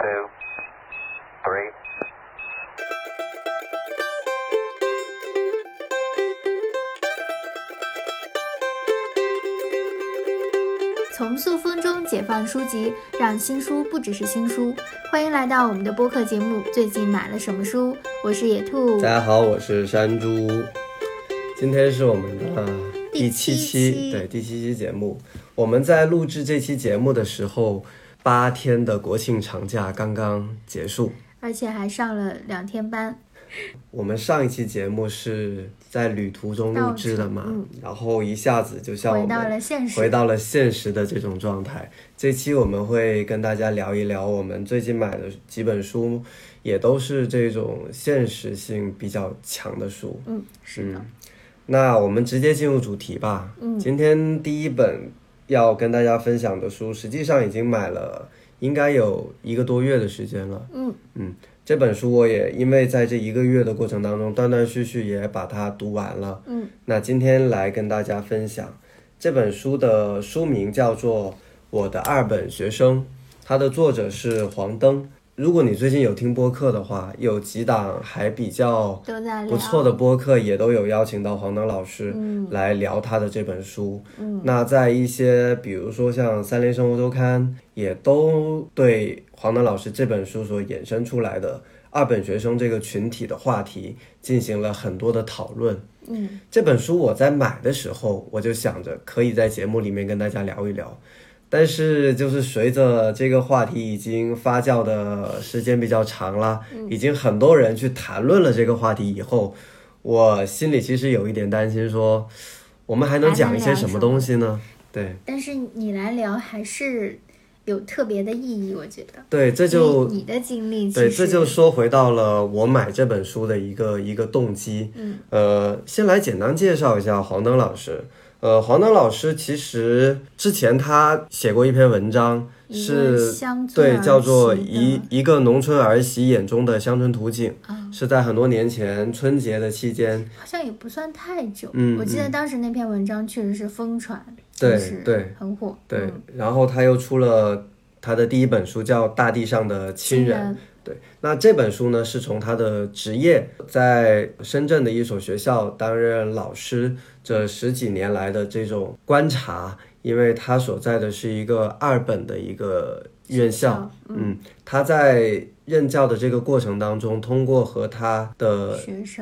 two, three. 从塑封中解放书籍，让新书不只是新书。欢迎来到我们的播客节目《最近买了什么书》，我是野兔。大家好，我是山猪。今天是我们的第七七期对第七期节目。我们在录制这期节目的时候，八天的国庆长假刚刚结束。而且还上了两天班。我们上一期节目是在旅途中录制的嘛，嗯然后一下子就像我回到了现实回到了现实的这种状态。这期我们会跟大家聊一聊我们最近买的几本书，也都是这种现实性比较强的书。嗯，是的。嗯，那我们直接进入主题吧。嗯今天第一本要跟大家分享的书，实际上已经买了，应该有一个多月的时间了。嗯嗯这本书我也因为在这一个月的过程当中，断断续续也把它读完了。嗯，那今天来跟大家分享这本书的书名叫做《我的二本学生》，它的作者是黄登。如果你最近有听播客的话，有几档还比较不错的播客也都有邀请到黄登老师嗯来聊他的这本书。嗯，那在一些比如说像《三联生活周刊》，也都对黄登老师这本书所衍生出来的二本学生这个群体的话题进行了很多的讨论。嗯这本书我在买的时候，我就想着可以在节目里面跟大家聊一聊。但是，就是随着这个话题已经发酵的时间比较长了，已经很多人去谈论了这个话题以后，我心里其实有一点担心说，我们还能讲一些什么东西呢？对但是你来聊还是有特别的意义，我觉得。对，这就你的经历，对，这就说回到了我买这本书的一个一个动机。嗯，呃，先来简单介绍一下黄登老师。呃，黄登老师其实之前他写过一篇文章，是对叫做一一个农村儿媳眼中的乡村图景，啊是在很多年前春节的期间，好像也不算太久。嗯我记得嗯当时那篇文章确实是疯传，对对很火。对，嗯然后他又出了他的第一本书叫《大地上的亲人》。人，对，那这本书呢，是从他的职业在深圳的一所学校担任老师这十几年来的这种观察，因为他所在的是一个二本的一个院校，嗯，他在任教的这个过程当中，通过和他的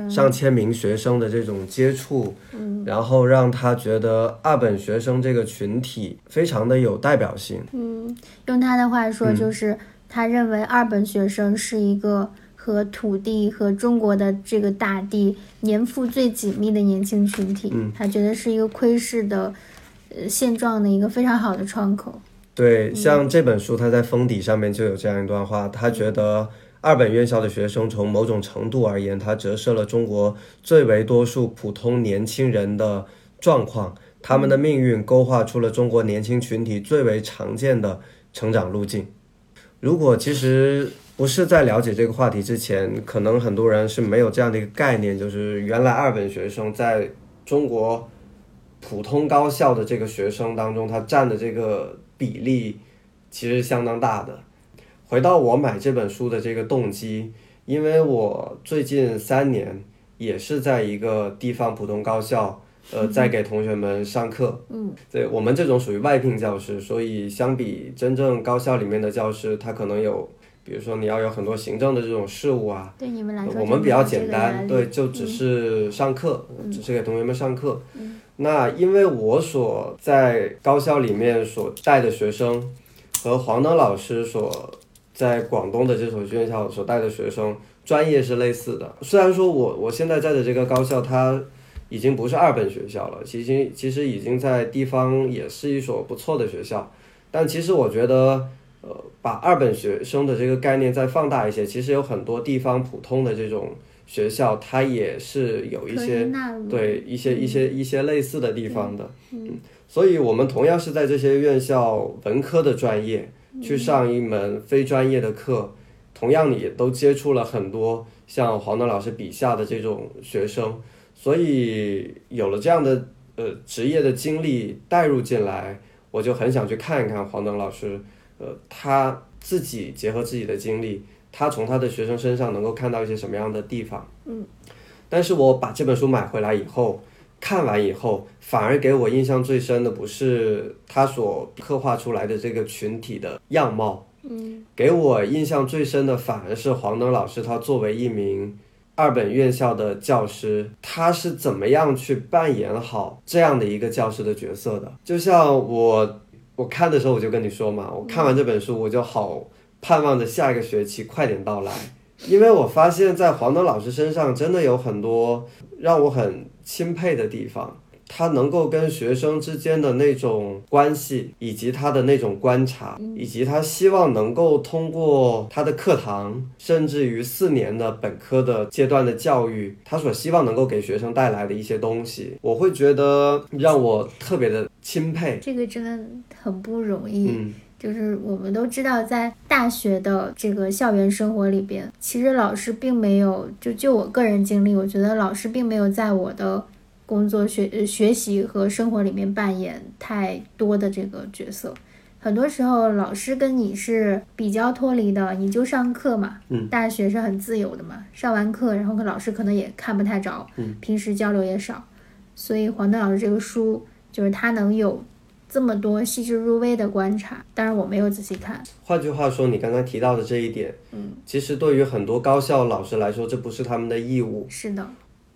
上千名学生的这种接触，嗯然后让他觉得二本学生这个群体非常的有代表性。嗯，用他的话嗯说，就是他认为二本学生是一个和土地和中国的这个大地粘附最紧密的年轻群体。嗯他觉得是一个窥视的呃现状的一个非常好的窗口。对，像这本书，它在封底上面就有这样一段话，他觉得二本院校的学生从某种程度而言，它折射了中国最为多数普通年轻人的状况，他们的命运勾画出了中国年轻群体最为常见的成长路径。如果其实不是在了解这个话题之前，可能很多人是没有这样的一个概念，就是原来二本学生在中国普通高校的这个学生当中，他占的这个比例其实相当大的。回到我买这本书的这个动机，因为我最近三年也是在一个地方普通高校，呃，在给同学们上课。嗯，对我们这种属于外聘教师，所以相比真正高校里面的教师，他可能有，比如说你要有很多行政的这种事务啊，对你们来说，我们比较简单，对，就只是上课，只是给同学们上课。嗯那因为我所在高校里面所带的学生，和黄登老师所在广东的这所院校所带的学生专业是类似的。虽然说我我现在在的这个高校，它已经不是二本学校了，其实其实已经在地方也是一所不错的学校，但其实我觉得。呃，把二本学生的这个概念再放大一些，其实有很多地方普通的这种学校，它也是有一些对一些一些一些类似的地方的。嗯，所以我们同样是在这些院校文科的专业去上一门非专业的课，同样也都接触了很多像黄登老师笔下的这种学生，所以有了这样的呃职业的经历带入进来，我就很想去看一看黄登老师。呃，他自己结合自己的经历，他从他的学生身上能够看到一些什么样的地方。嗯，但是我把这本书买回来以后，看完以后，反而给我印象最深的不是他所刻画出来的这个群体的样貌，嗯，给我印象最深的反而是黄能老师，他作为一名二本院校的教师，他是怎么样去扮演好这样的一个教师的角色的？就像我我看的时候，我就跟你说嘛，我看完这本书，我就好盼望着下一个学期快点到来，因为我发现，在黄东老师身上真的有很多让我很钦佩的地方。他能够跟学生之间的那种关系，以及他的那种观察，以及他希望能够通过他的课堂，甚至于四年的本科的阶段的教育，他所希望能够给学生带来的一些东西，我会觉得让我特别的钦佩。这个真的很不容易。嗯就是我们都知道，在大学的这个校园生活里边，其实老师并没有，就就我个人经历，我觉得老师并没有在我的工作、学呃学习和生活里面扮演太多的这个角色。很多时候，老师跟你是比较脱离的，你就上课嘛，嗯，大学是很自由的嘛，上完课，然后跟老师可能也看不太着，嗯，平时交流也少，所以黄登老师这个书，就是他能有这么多细致入微的观察，当然我没有仔细看，换句话说，你刚刚提到的这一点，嗯，其实对于很多高校老师来说，这不是他们的义务。是的，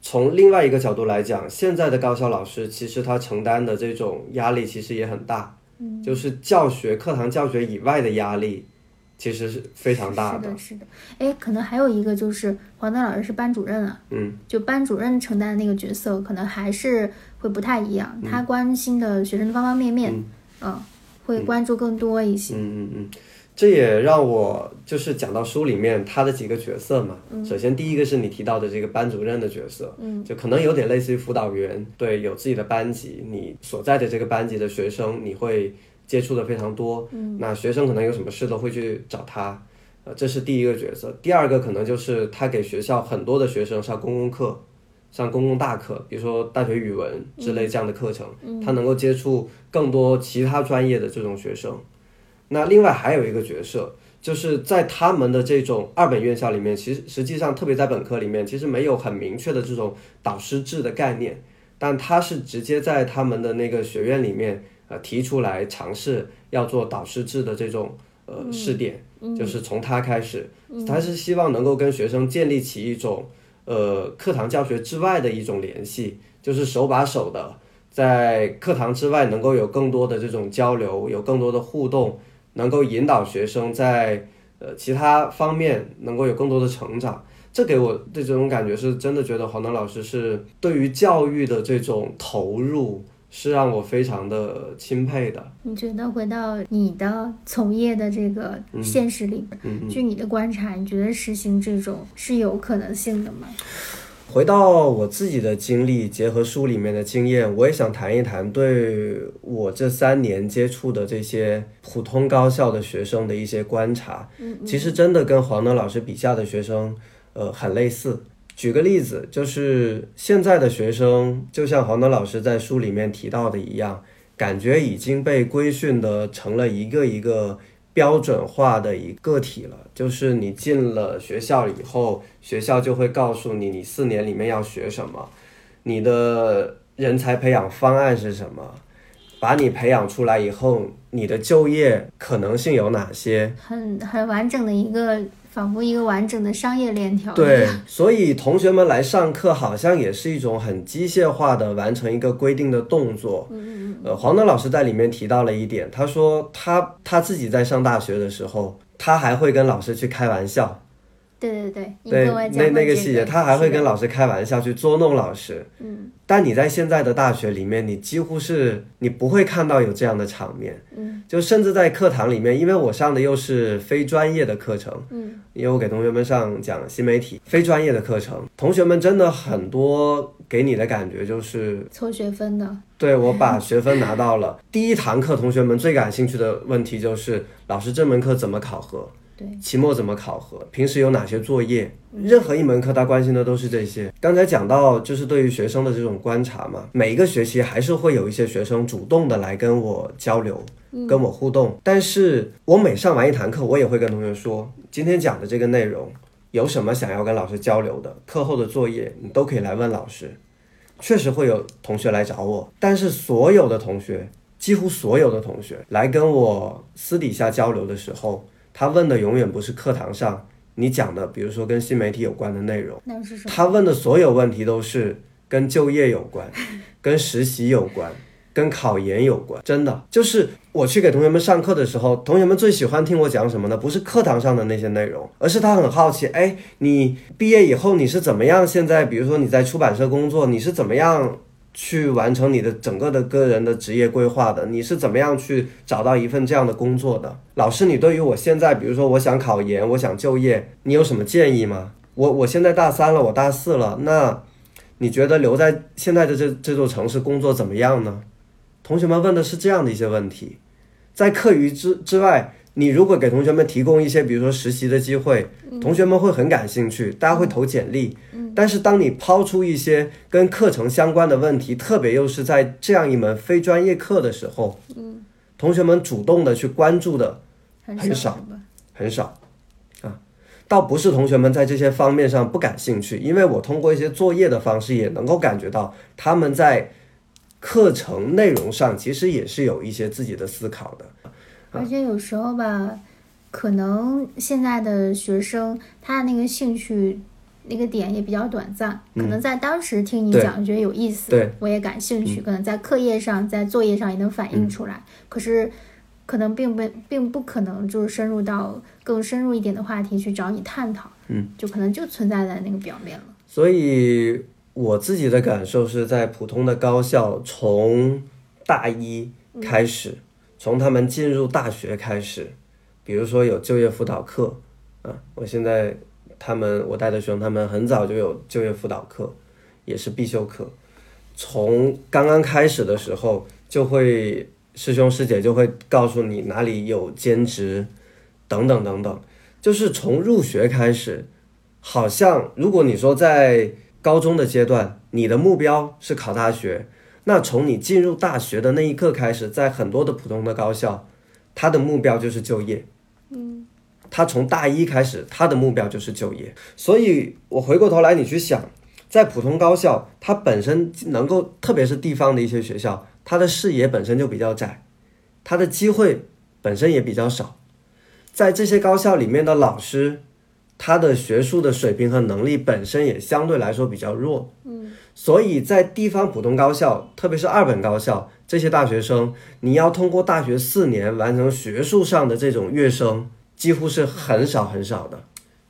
从另外一个角度来讲，现在的高校老师其实他承担的这种压力其实也很大，嗯，就是教学课堂教学以外的压力，其实是非常大是的，是的，哎，可能还有一个就是黄丹老师是班主任啊，嗯，就班主任承担的那个角色，可能还是会不太一样，他关心的学生的方方面面，嗯。嗯，会关注更多一些，嗯嗯嗯，这也让我就是讲到书里面他的几个角色嘛。首先第一个是你提到的这个班主任的角色，嗯，就可能有点类似于辅导员，对，有自己的班级，你所在的这个班级的学生，你会接触的非常多，嗯，那学生可能有什么事都会去找他，呃，这是第一个角色。第二个可能就是他给学校很多的学生上公共课。上公共大课，比如说大学语文之类这样的课程，他能够接触更多其他专业的这种学生。那另外还有一个角色，就是在他们的这种二本院校里面，其实实际上特别在本科里面，其实没有很明确的这种导师制的概念，但他是直接在他们的那个学院里面，呃，提出来尝试要做导师制的这种呃试点，就是从他开始，他是希望能够跟学生建立起一种呃课堂教学之外的一种联系，就是手把手的。在课堂之外，能够有更多的这种交流，有更多的互动，能够引导学生在呃其他方面能够有更多的成长。这给我的这种感觉是真的觉得黄能老师是对于教育的这种投入，是让我非常的钦佩的。你觉得回到你的从业的这个现实里边，嗯嗯据你的观察，你觉得实行这种是有可能性的吗？回到我自己的经历，结合书里面的经验，我也想谈一谈对我这三年接触的这些普通高校的学生的一些观察。嗯其实真的跟黄德老师笔下的学生，呃，很类似。举个例子，就是现在的学生，就像黄德老师在书里面提到的一样，感觉已经被规训的成了一个一个标准化的一个体了。就是你进了学校以后，学校就会告诉你，你四年里面要学什么，你的人才培养方案是什么，把你培养出来以后，你的就业可能性有哪些？很很完整的一个，仿佛一个完整的商业链条。对，所以同学们来上课好像也是一种很机械化的完成一个规定的动作。嗯呃，黄登老师在里面提到了一点，他说他他自己在上大学的时候，他还会跟老师去开玩笑。对对对，你对那那个细节，他还会跟老师开玩笑去捉弄老师。嗯但你在现在的大学里面，你几乎是你不会看到有这样的场面。嗯就甚至在课堂里面，因为我上的又是非专业的课程，嗯因为我给同学们上讲新媒体非专业的课程，同学们真的很多给你的感觉就是，凑学分的，对我把学分拿到了。第一堂课，同学们最感兴趣的问题就是老师这门课怎么考核，对，期末怎么考核，平时有哪些作业，任何一门课他关心的都是这些。刚才讲到就是对于学生的这种观察嘛，每一个学期还是会有一些学生主动的来跟我交流，跟我互动。但是我每上完一堂课，我也会跟同学说，今天讲的这个内容有什么想要跟老师交流的，课后的作业你都可以来问老师。确实会有同学来找我，但是所有的同学，几乎所有的同学来跟我私底下交流的时候，他问的永远不是课堂上你讲的，比如说跟新媒体有关的内容，那是什么？他问的所有问题都是跟就业有关，跟实习有关，跟考研有关。真的，就是我去给同学们上课的时候，同学们最喜欢听我讲什么呢？不是课堂上的那些内容，而是他很好奇，哎，你毕业以后你是怎么样？现在比如说你在出版社工作，你是怎么样？去完成你的整个的个人的职业规划的，你是怎么样去找到一份这样的工作的？老师，你对于我现在，比如说我想考研，我想就业，你有什么建议吗？我我现在大三了，我大四了，那你觉得留在现在的这这座城市工作怎么样呢？同学们问的是这样的一些问题，在课余之之外。你如果给同学们提供一些，比如说实习的机会，同学们会很感兴趣，大家会投简历。但是当你抛出一些跟课程相关的问题，特别又是在这样一门非专业课的时候，同学们主动的去关注的很少，很少啊。倒不是同学们在这些方面上不感兴趣，因为我通过一些作业的方式也能够感觉到他们在课程内容上其实也是有一些自己的思考的。而且有时候吧，可能现在的学生他的那个兴趣那个点也比较短暂，可能在当时听你讲觉得有意思，我也感兴趣，可能在课业上、在作业上也能反映出来。可是可能并不并不可能就是深入到更深入一点的话题去找你探讨，嗯，就可能就存在在那个表面了。所以我自己的感受是在普通的高校，从大一开始。从他们进入大学开始，比如说有就业辅导课，啊，我现在他们我带的学生，他们很早就有就业辅导课，也是必修课。从刚刚开始的时候，就会师兄师姐就会告诉你哪里有兼职，等等等等，就是从入学开始，好像如果你说在高中的阶段，你的目标是考大学。那从你进入大学的那一刻开始，在很多的普通的高校，他的目标就是就业。嗯，他从大一开始，他的目标就是就业。所以，我回过头来，你去想，在普通高校，它本身能够，特别是地方的一些学校，它的视野本身就比较窄，它的机会本身也比较少。在这些高校里面的老师，他的学术的水平和能力本身也相对来说比较弱。嗯。所以在地方普通高校，特别是二本高校，这些大学生，你要通过大学四年完成学术上的这种跃升，几乎是很少很少的，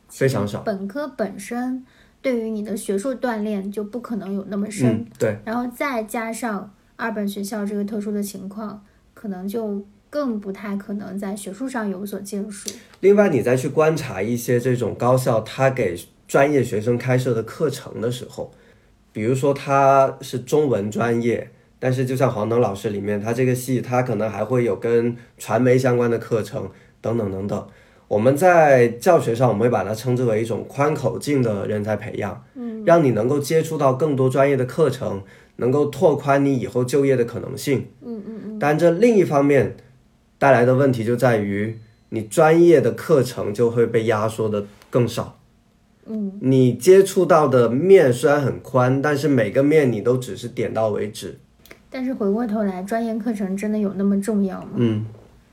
非常少。本科本身对于你的学术锻炼就不可能有那么深，对。然后再加上二本学校这个特殊的情况，可能就更不太可能在学术上有所建树。另外，你再去观察一些这种高校，他给专业学生开设的课程的时候。比如说他是中文专业，但是就像黄登老师里面，他这个系他可能还会有跟传媒相关的课程等等等等。我们在教学上，我们会把它称之为一种宽口径的人才培养，嗯，让你能够接触到更多专业的课程，能够拓宽你以后就业的可能性，嗯嗯嗯。但这另一方面带来的问题就在于，你专业的课程就会被压缩的更少。嗯，你接触到的面虽然很宽，但是每个面你都只是点到为止。但是回过头来，专业课程真的有那么重要吗？嗯，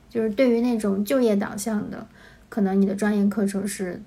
就是对于那种就业导向的，可能你的专业课程是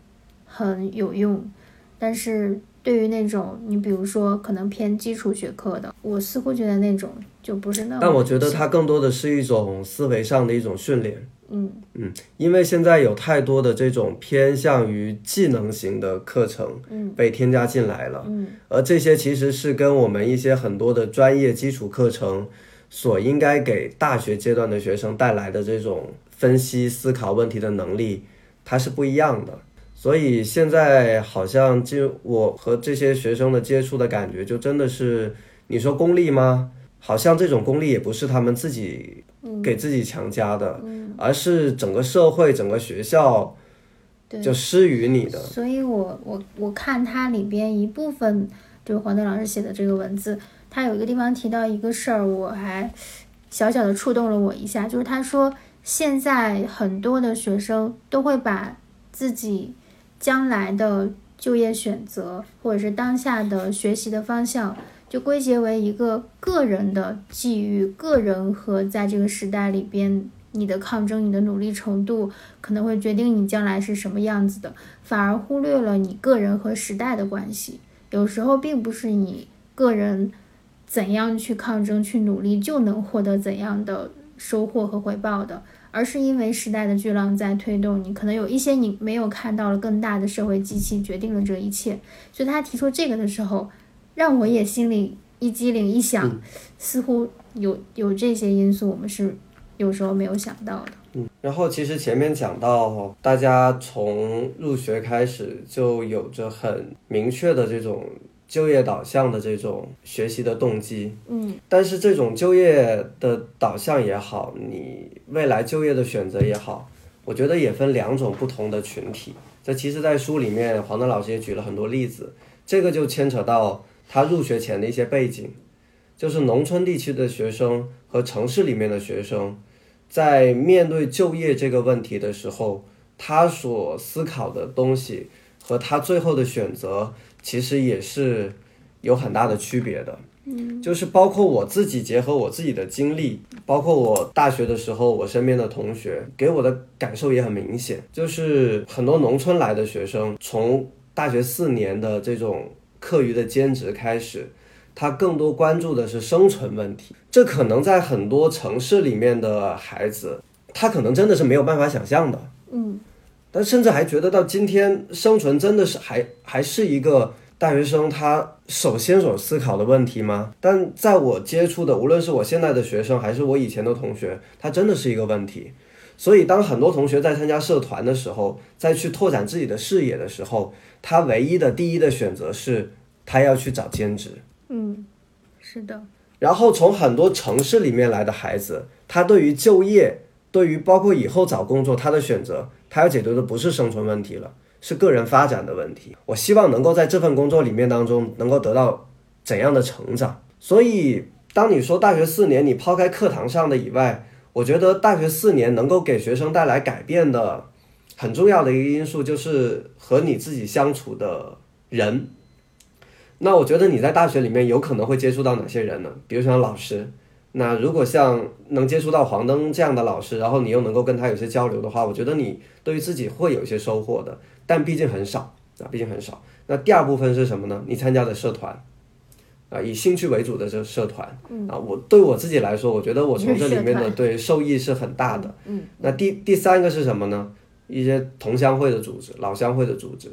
很有用，但是对于那种你比如说可能偏基础学科的，我似乎觉得那种就不是那么。但我觉得它更多的是一种思维上的一种训练。嗯嗯，因为现在有太多的这种偏向于技能型的课程，被添加进来了，嗯，而这些其实是跟我们一些很多的专业基础课程所应该给大学阶段的学生带来的这种分析思考问题的能力，它是不一样的。所以现在好像就我和这些学生的接触的感觉，就真的是你说功利吗？好像这种功利也不是他们自己给自己强加的。而是整个社会、整个学校，就施予你的。所以我我我看它里边一部分，就是黄德老师写的这个文字，他有一个地方提到一个事儿，我还小小的触动了我一下，就是他说现在很多的学生都会把自己将来的就业选择，或者是当下的学习的方向，就归结为一个个人的际遇，个人和在这个时代里边。你的抗争，你的努力程度可能会决定你将来是什么样子的，反而忽略了你个人和时代的关系。有时候并不是你个人怎样去抗争、去努力就能获得怎样的收获和回报的，而是因为时代的巨浪在推动你，可能有一些你没有看到了更大的社会机器决定了这一切。所以他提出这个的时候，让我也心里一激灵，一想，似乎有有这些因素，我们是。有时候没有想到的。嗯，然后其实前面讲到，大家从入学开始就有着很明确的这种就业导向的这种学习的动机。嗯，但是这种就业的导向也好，你未来就业的选择也好，我觉得也分两种不同的群体。这其实，在书里面，黄德老师也举了很多例子，这个就牵扯到他入学前的一些背景，就是农村地区的学生和城市里面的学生。在面对就业这个问题的时候，他所思考的东西和他最后的选择，其实也是有很大的区别的。嗯，就是包括我自己结合我自己的经历，包括我大学的时候，我身边的同学给我的感受也很明显，就是很多农村来的学生，从大学四年的这种课余的兼职开始。他更多关注的是生存问题，这可能在很多城市里面的孩子，他可能真的是没有办法想象的。嗯，但甚至还觉得到今天，生存真的是还还是一个大学生他首先所思考的问题吗？但在我接触的，无论是我现在的学生，还是我以前的同学，他真的是一个问题。所以，当很多同学在参加社团的时候，再去拓展自己的视野的时候，他唯一的第一的选择是，他要去找兼职。嗯，是的。然后从很多城市里面来的孩子，他对于就业，对于包括以后找工作，他的选择，他要解决的不是生存问题了，是个人发展的问题。我希望能够在这份工作里面当中，能够得到怎样的成长。所以，当你说大学四年，你抛开课堂上的以外，我觉得大学四年能够给学生带来改变的很重要的一个因素，就是和你自己相处的人。那我觉得你在大学里面有可能会接触到哪些人呢？比如像老师，那如果像能接触到黄灯这样的老师，然后你又能够跟他有些交流的话，我觉得你对于自己会有一些收获的，但毕竟很少啊，毕竟很少。那第二部分是什么呢？你参加的社团，啊，以兴趣为主的这社团，啊，我对我自己来说，我觉得我从这里面的对受益是很大的。嗯，那第第三个是什么呢？一些同乡会的组织、老乡会的组织，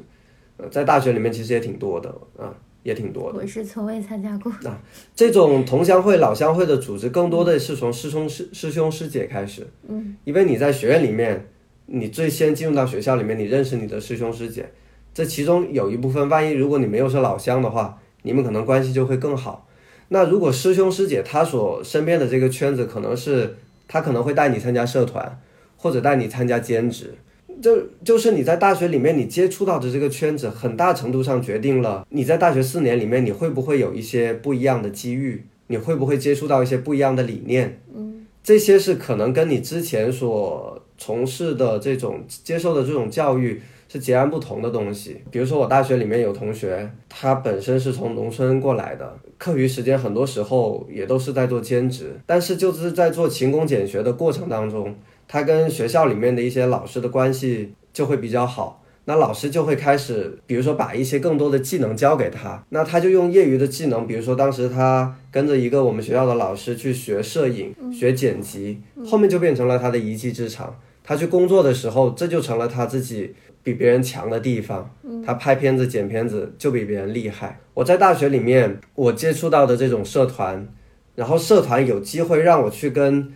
呃，在大学里面其实也挺多的啊。也挺多的，我是从未参加过。那这种同乡会、老乡会的组织，更多的是从师兄师师兄师姐开始。嗯，因为你在学院里面，你最先进入到学校里面，你认识你的师兄师姐，这其中有一部分，万一如果你没有是老乡的话，你们可能关系就会更好。那如果师兄师姐他所身边的这个圈子，可能是他可能会带你参加社团，或者带你参加兼职。就就是你在大学里面你接触到的这个圈子，很大程度上决定了你在大学四年里面你会不会有一些不一样的机遇，你会不会接触到一些不一样的理念，嗯，这些是可能跟你之前所从事的这种接受的这种教育是截然不同的东西。比如说我大学里面有同学，他本身是从农村过来的，课余时间很多时候也都是在做兼职，但是就是在做勤工俭学的过程当中。他跟学校里面的一些老师的关系就会比较好，那老师就会开始，比如说把一些更多的技能教给他，那他就用业余的技能，比如说当时他跟着一个我们学校的老师去学摄影、学剪辑，后面就变成了他的一技之长。他去工作的时候，这就成了他自己比别人强的地方。他拍片子、剪片子就比别人厉害。我在大学里面，我接触到的这种社团，然后社团有机会让我去跟。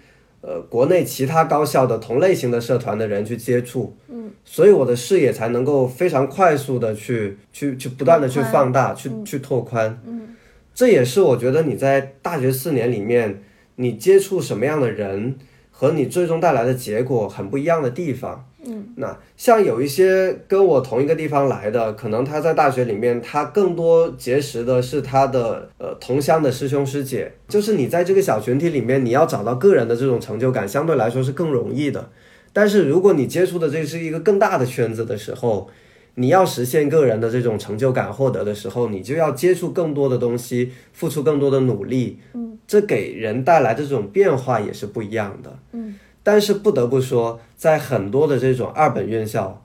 呃，国内其他高校的同类型的社团的人去接触，嗯，所以我的视野才能够非常快速的去去去不断的去放大，去去拓宽，嗯，这也是我觉得你在大学四年里面，你接触什么样的人和你最终带来的结果很不一样的地方，嗯，那像有一些跟我同一个地方来的，可能他在大学里面，他更多结识的是他的呃同乡的师兄师姐，就是你在这个小群体里面，你要找到个人的这种成就感，相对来说是更容易的。但是如果你接触的这是一个更大的圈子的时候，你要实现个人的这种成就感获得的时候，你就要接触更多的东西，付出更多的努力，嗯，这给人带来的这种变化也是不一样的，嗯。但是不得不说，在很多的这种二本院校、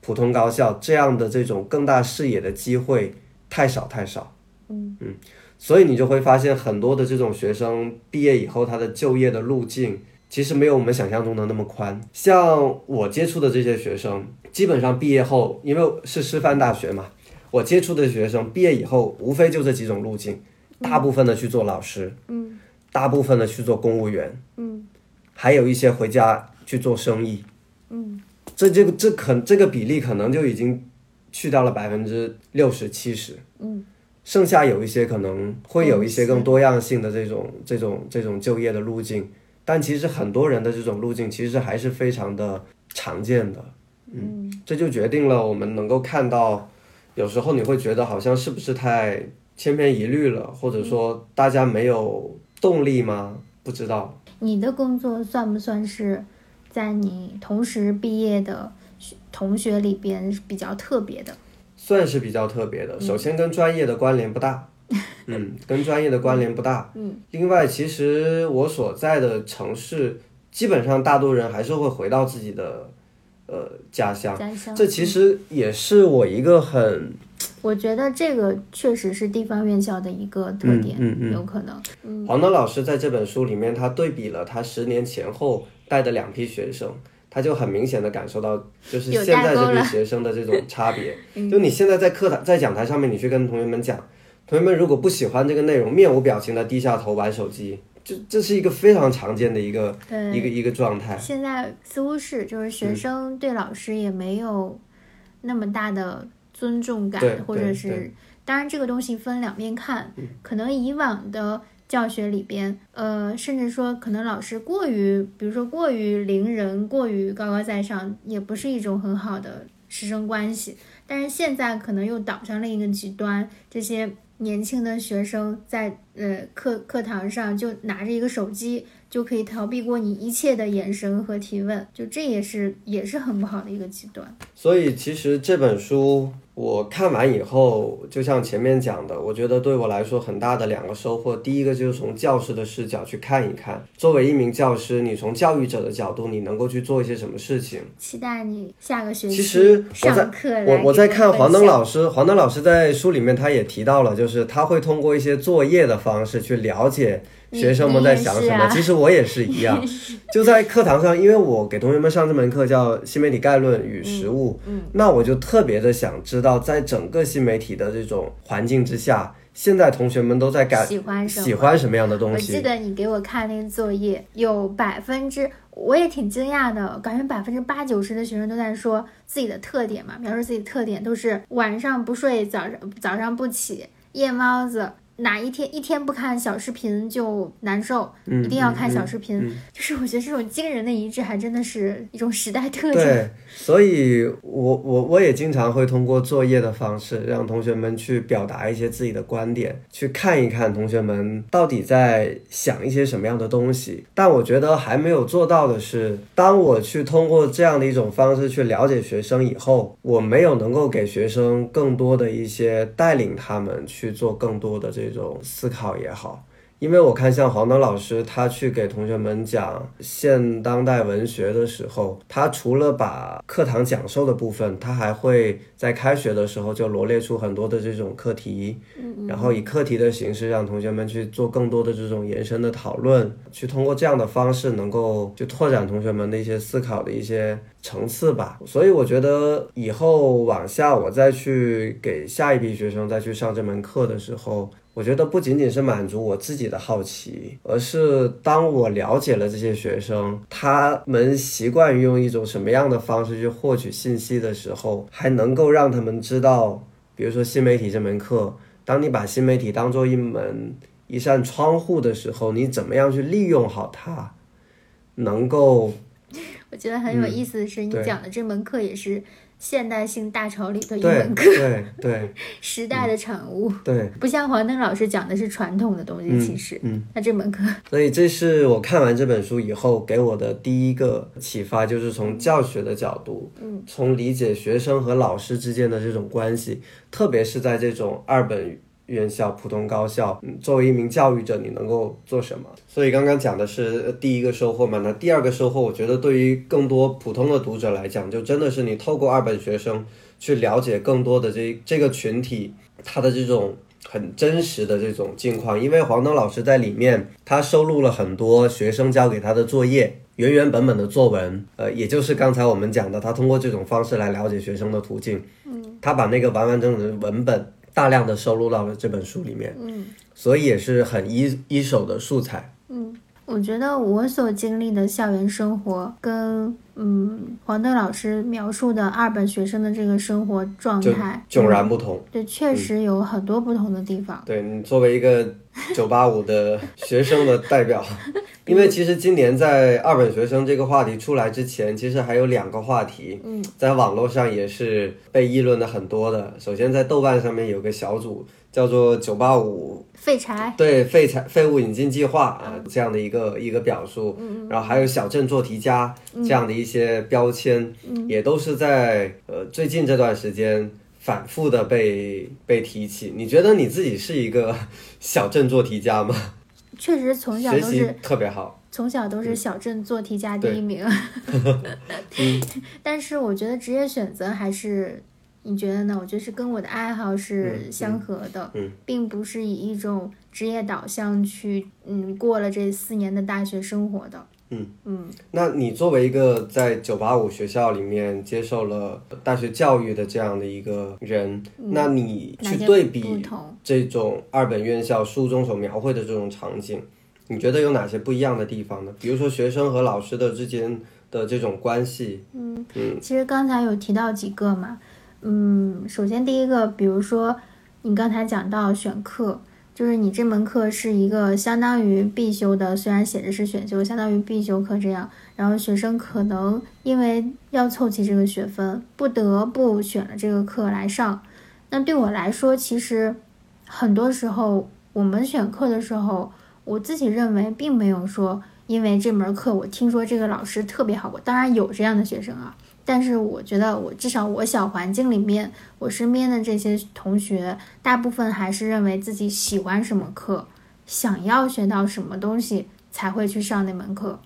普通高校这样的这种更大视野的机会太少太少。嗯嗯，所以你就会发现很多的这种学生毕业以后，他的就业的路径其实没有我们想象中的那么宽。像我接触的这些学生，基本上毕业后，因为是师范大学嘛，我接触的学生毕业以后，无非就这几种路径，大部分的去做老师，嗯大部分的去做公务员。嗯还有一些回家去做生意，嗯。这这个这可这个比例可能就已经去到了百分之六十七十，嗯。剩下有一些可能会有一些更多样性的这种这种这种就业的路径，但其实很多人的这种路径其实还是非常的常见的，嗯这就决定了我们能够看到，有时候你会觉得好像是不是太千篇一律了，或者说大家没有动力吗？不知道。你的工作算不算是在你同时毕业的学同学里边比较特别的？算是比较特别的。首先跟专业的关联不大，嗯，跟专业的关联不大。嗯。另外，其实我所在的城市，基本上大多人还是会回到自己的呃家乡。家乡。这其实也是我一个很我觉得这个确实是地方院校的一个特点，嗯嗯嗯有可能。嗯黄德老师在这本书里面，他对比了他十年前后带的两批学生，他就很明显的感受到，就是现在这批学生的这种 差别。嗯就你现在在课堂、在讲台上面，你去跟同学们讲，同学们如果不喜欢这个内容，面无表情的低下头玩手机，这这是一个非常常见的一个一个一个状态。现在似乎是，就是学嗯生对老师也没有那么大的尊重感，或者是当然这个东西分两面看，可能以往的教学里边，呃，甚至说可能老师过于，比如说过于凌人，过于高高在上，也不是一种很好的师生关系。但是现在可能又导向另一个极端，这些年轻的学生在呃课课堂上就拿着一个手机，就可以逃避过你一切的眼神和提问，就这也是也是很不好的一个极端。所以其实这本书我看完以后，就像前面讲的，我觉得对我来说很大的两个收获。第一个就是从教师的视角去看一看，作为一名教师，你从教育者的角度，你能够去做一些什么事情。期待你下个学期其实我在上课我我在看黄登老师，黄登老师在书里面他也提到了，就是他会通过一些作业的方式去了解学生们在想什么。其实我也是一样，就在课堂上，因为我给同学们上这门课叫新媒体概论与实务，嗯那我就特别的想知道，在整个新媒体的这种环境之下，现在同学们都在干喜欢什么喜欢什么样的东西我记？得你给我看那个作业，有百分之，我也挺惊讶的，感觉百分之八九十的学生都在说自己的特点嘛，描述自己的特点都是晚上不睡，早上早上不起，夜猫子。哪一天一天不看小视频就难受，嗯一定要看嗯小视频。嗯就是我觉得这种惊人的一致，还真的是一种时代特征。对，所以我我我也经常会通过作业的方式，让同学们去表达一些自己的观点，去看一看同学们到底在想一些什么样的东西。但我觉得还没有做到的是，当我去通过这样的一种方式去了解学生以后，我没有能够给学生更多的一些带领他们去做更多的这种思考也好。因为我看像黄登老师，他去给同学们讲现当代文学的时候，他除了把课堂讲授的部分，他还会在开学的时候就罗列出很多的这种课题，然后以课题的形式让同学们去做更多的这种延伸的讨论，去通过这样的方式能够去拓展同学们的一些思考的一些层次吧。所以我觉得以后往下我再去给下一批学生再去上这门课的时候，我觉得不仅仅是满足我自己的好奇，而是当我了解了这些学生，他们习惯于用一种什么样的方式去获取信息的时候，还能够让他们知道，比如说新媒体这门课，当你把新媒体当做一门一扇窗户的时候，你怎么样去利用好它，能够我觉得很有嗯意思的是，你讲的这门课也是现代性大潮里的一门课，对对。时代的产物，对，不像黄灯老师讲的是传统的东西，嗯其实。嗯。那这门课，所以这是我看完这本书以后给我的第一个启发，就是从教学的角度，嗯，从理解学生和老师之间的这种关系，特别是在这种二本院校、普通高校，嗯作为一名教育者，你能够做什么？所以刚刚讲的是呃第一个收获嘛，那第二个收获，我觉得对于更多普通的读者来讲，就真的是你透过二本学生去了解更多的这这个群体，他的这种。很真实的这种境况，因为黄登老师在里面，他收录了很多学生交给他的作业，原原本本的作文，呃，也就是刚才我们讲的，他通过这种方式来了解学生的途径，嗯，他把那个完完整整的文本大量的收录到了这本书里面，嗯。所以也是很一一手的素材，嗯，我觉得我所经历的校园生活跟嗯黄豆老师描述的二本学生的这个生活状态迥然不同。对，确实有很多不同的地方。对你作为一个 九八五的学生的代表，因为其实今年在二本学生这个话题出来之前，其实还有两个话题，嗯，在网络上也是被议论的很多的。首先在豆瓣上面有个小组叫做“九八五废柴，对废柴废物引进计划啊这样的一个一个表述，然后还有小镇做题家这样的一些标签，也都是在呃最近这段时间反复的被被提起。你觉得你自己是一个 小镇做题家吗？确实从小学习都是特别好，从小都是小镇做题家第一名。但是我觉得职业选择还是。你觉得呢？我觉得是跟我的爱好是嗯相合的，嗯并不是以一种职业导向去，嗯，过了这四年的大学生活的。嗯嗯那你作为一个在九八五学校里面接受了大学教育的这样的一个人，那你去对比？这种二本院校书中所描绘的这种场景，你觉得有哪些不一样的地方呢？比如说学生和老师的之间的这种关系，嗯，其实刚才有提到几个嘛，嗯，首先第一个，比如说你刚才讲到选课，就是你这门课是一个相当于必修的，虽然写着是选修，相当于必修课这样，然后学生可能因为要凑齐这个学分，不得不选了这个课来上。那对我来说，其实很多时候我们选课的时候，我自己认为并没有说。因为这门课，我听说这个老师特别好，我当然有这样的学生啊。但是我觉得，我至少我小环境里面，我身边的这些同学，大部分还是认为自己喜欢什么课，想要学到什么东西才会去上那门课。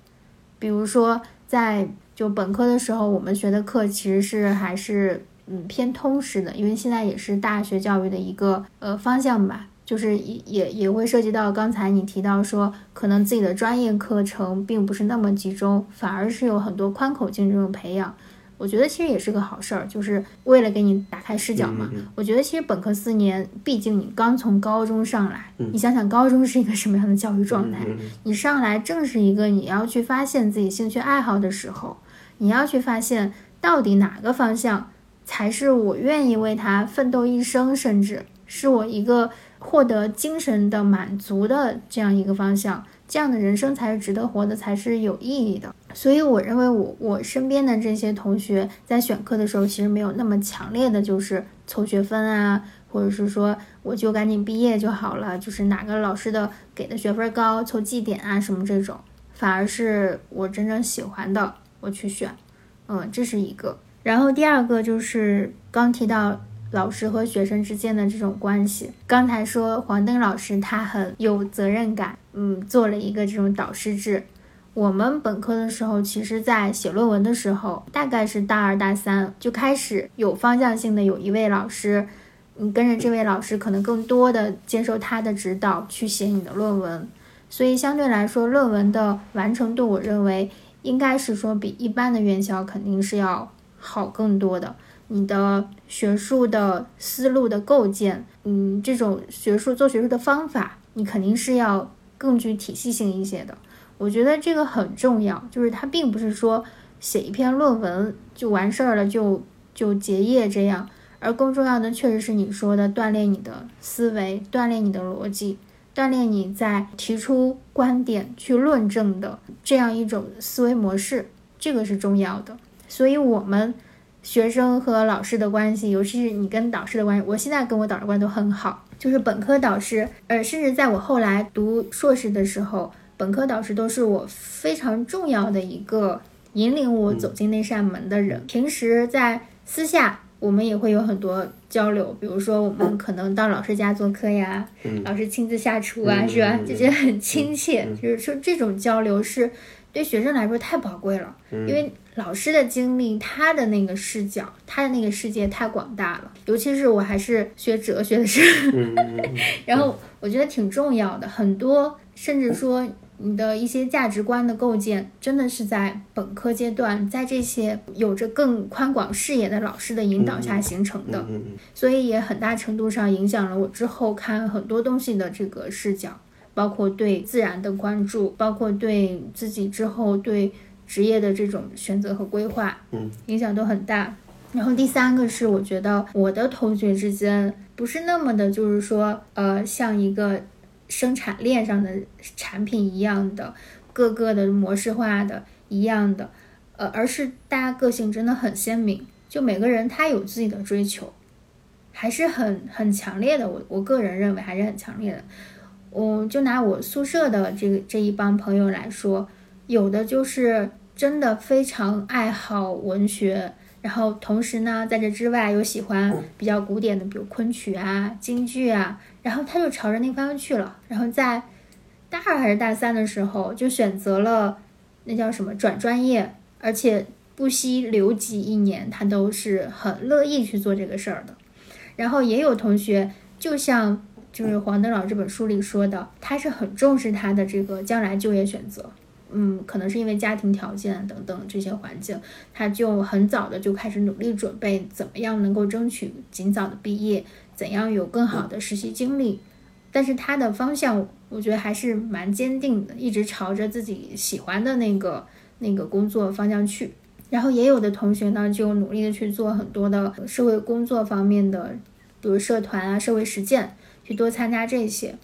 比如说，在就本科的时候，我们学的课其实是还是嗯偏通识的，因为现在也是大学教育的一个呃方向吧。就是也也也会涉及到刚才你提到说，可能自己的专业课程并不是那么集中，反而是有很多宽口径这种培养。我觉得其实也是个好事儿，就是为了给你打开视角嘛。嗯我觉得其实本科四年，毕竟你刚从高中上来，嗯你想想高中是一个什么样的教育状态？你上来正是一个你要去发现自己兴趣爱好的时候，你要去发现到底哪个方向才是我愿意为他奋斗一生，甚至是我一个获得精神的满足的这样一个方向，这样的人生才是值得活的，才是有意义的。所以我认为我我身边的这些同学在选课的时候，其实没有那么强烈的就是凑学分啊，或者是说我就赶紧毕业就好了，就是哪个老师的给的学分高，凑绩点啊什么这种，反而是我真正喜欢的我去选，嗯，这是一个。然后第二个就是刚提到老师和学生之间的这种关系。刚才说黄登老师他很有责任感，嗯，做了一个这种导师制。我们本科的时候，其实在写论文的时候，大概是大二大三就开始有方向性的有一位老师，你跟着这位老师可能更多的接受他的指导去写你的论文。所以相对来说，论文的完成度，我认为应该是说比一般的院校肯定是要好更多的。你的学术的思路的构建，嗯，这种学术做学术的方法，你肯定是要更具体系性一些的。我觉得这个很重要，就是它并不是说写一篇论文就完事儿了，就就结业这样，而更重要的确实是你说的锻炼你的思维，锻炼你的逻辑，锻炼你在提出观点去论证的这样一种思维模式。这个是重要的。所以，我们学生和老师的关系，尤其是你跟导师的关系，我现在跟我导师关系都很好。就是本科导师，呃，甚至在我后来读硕士的时候，本科导师都是我非常重要的一个引领我走进那扇门的人。平时在私下，我们也会有很多交流，比如说我们可能到老师家做客呀，老师亲自下厨啊，是吧？就觉得很亲切。就是说，这种交流是对学生来说太宝贵了，因为。老师的经历，他的那个视角，他的那个世界太广大了。尤其是我还是学哲学的时候，然后我觉得挺重要的。很多甚至说你的一些价值观的构建，真的是在本科阶段，在这些有着更宽广视野的老师的引导下形成的。所以也很大程度上影响了我之后看很多东西的这个视角，包括对自然的关注，包括对自己之后对。职业的这种选择和规划，嗯，影响都很大。然后第三个是，我觉得我的同学之间不是那么的，就是说，呃，像一个生产链上的产品一样的，各个的模式化的一样的，呃，而是大家个性真的很鲜明，就每个人他有自己的追求，还是很很强烈的。我我个人认为还是很强烈的。我就拿我宿舍的这个这一帮朋友来说，有的就是。真的非常爱好文学，然后同时呢，在这之外又喜欢比较古典的，比如昆曲啊、京剧啊，然后他就朝着那个方向去了。然后在大二还是大三的时候，就选择了那叫什么转专业，而且不惜留级一年，他都是很乐意去做这个事儿的。然后也有同学，就像就是黄登老这本书里说的，他是很重视他的这个将来就业选择。嗯，可能是因为家庭条件等等这些环境，他就很早的就开始努力准备，怎么样能够争取尽早的毕业，怎样有更好的实习经历。但是他的方向，我觉得还是蛮坚定的，一直朝着自己喜欢的那个那个工作方向去。然后也有的同学呢，就努力的去做很多的社会工作方面的，比如社团啊、社会实践，去多参加这些。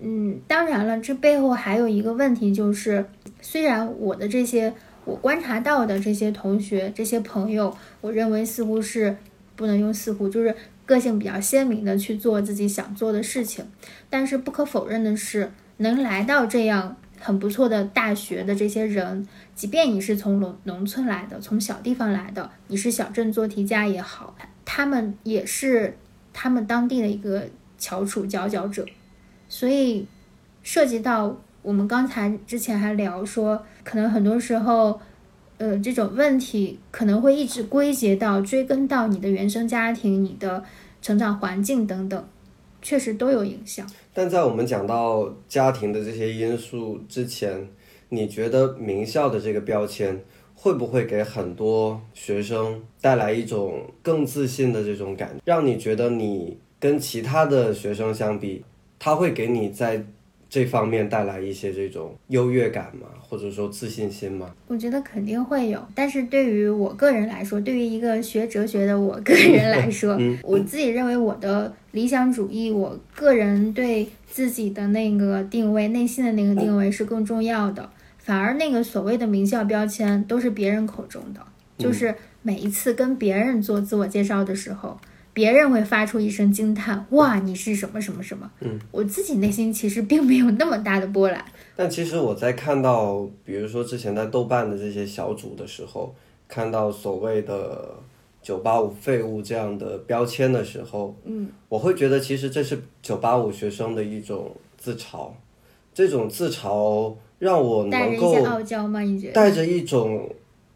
嗯，当然了，这背后还有一个问题，就是虽然我的这些我观察到的这些同学、这些朋友，我认为似乎是不能用似乎，就是个性比较鲜明的去做自己想做的事情。但是不可否认的是，能来到这样很不错的大学的这些人，即便你是从农农村来的，从小地方来的，你是小镇做题家也好，他们也是他们当地的一个翘楚佼佼者。所以，涉及到我们刚才之前还聊说，可能很多时候，呃，这种问题可能会一直归结到、追根到你的原生家庭、你的成长环境等等，确实都有影响。但在我们讲到家庭的这些因素之前，你觉得名校的这个标签会不会给很多学生带来一种更自信的这种感，让你觉得你跟其他的学生相比？他会给你在这方面带来一些这种优越感吗？或者说自信心吗？我觉得肯定会有，但是对于我个人来说，对于一个学哲学的我个人来说，我自己认为我的理想主义，我个人对自己的那个定位，内心的那个定位是更重要的。反而那个所谓的名校标签都是别人口中的，就是每一次跟别人做自我介绍的时候。别人会发出一声惊叹：“哇，你是什么什么什么？”嗯，我自己内心其实并没有那么大的波澜。但其实我在看到，比如说之前在豆瓣的这些小组的时候，看到所谓的“九八五废物”这样的标签的时候，嗯，我会觉得其实这是九八五学生的一种自嘲。这种自嘲让我能够带着一些傲娇吗？你觉得？带着一种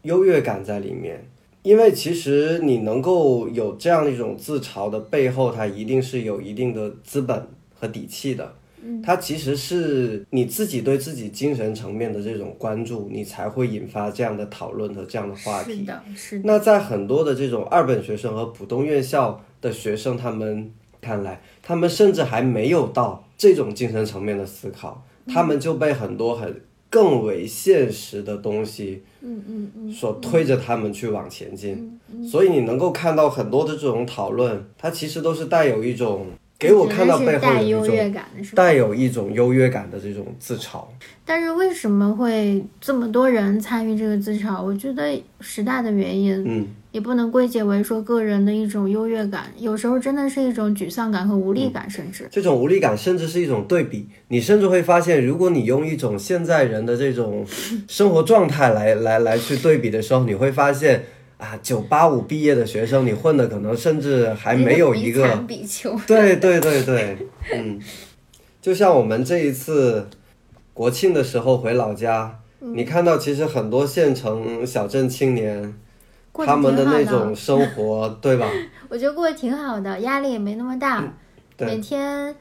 优越感在里面。因为其实你能够有这样的一种自嘲的背后，它一定是有一定的资本和底气的。嗯，它其实是你自己对自己精神层面的这种关注，你才会引发这样的讨论和这样的话题。是的，是的。那在很多的这种二本学生和普通院校的学生，他们看来，他们甚至还没有到这种精神层面的思考，他们就被很多很。更为现实的东西，嗯嗯嗯，所推着他们去往前进，所以你能够看到很多的这种讨论，它其实都是带有一种给我看到带有一优越种感的是？带有一种优越感的这种自嘲。但是为什么会这么多人参与这个自嘲？我觉得时代的原因，嗯，也不能归结为说个人的一种优越感，有时候真的是一种沮丧感和无力感，甚至。这种无力感甚至是一种对比，你甚至会发现，如果你用一种现在人的这种生活状态来来来去对比的时候，你会发现啊，九八五毕业的学生，你混的可能甚至还没有一个。对对对对，嗯，就像我们这一次国庆的时候回老家，嗯你看到其实很多县城小镇青年，他们的那种生活，对吧？我觉得过得挺好的，压力也没那么大。每天，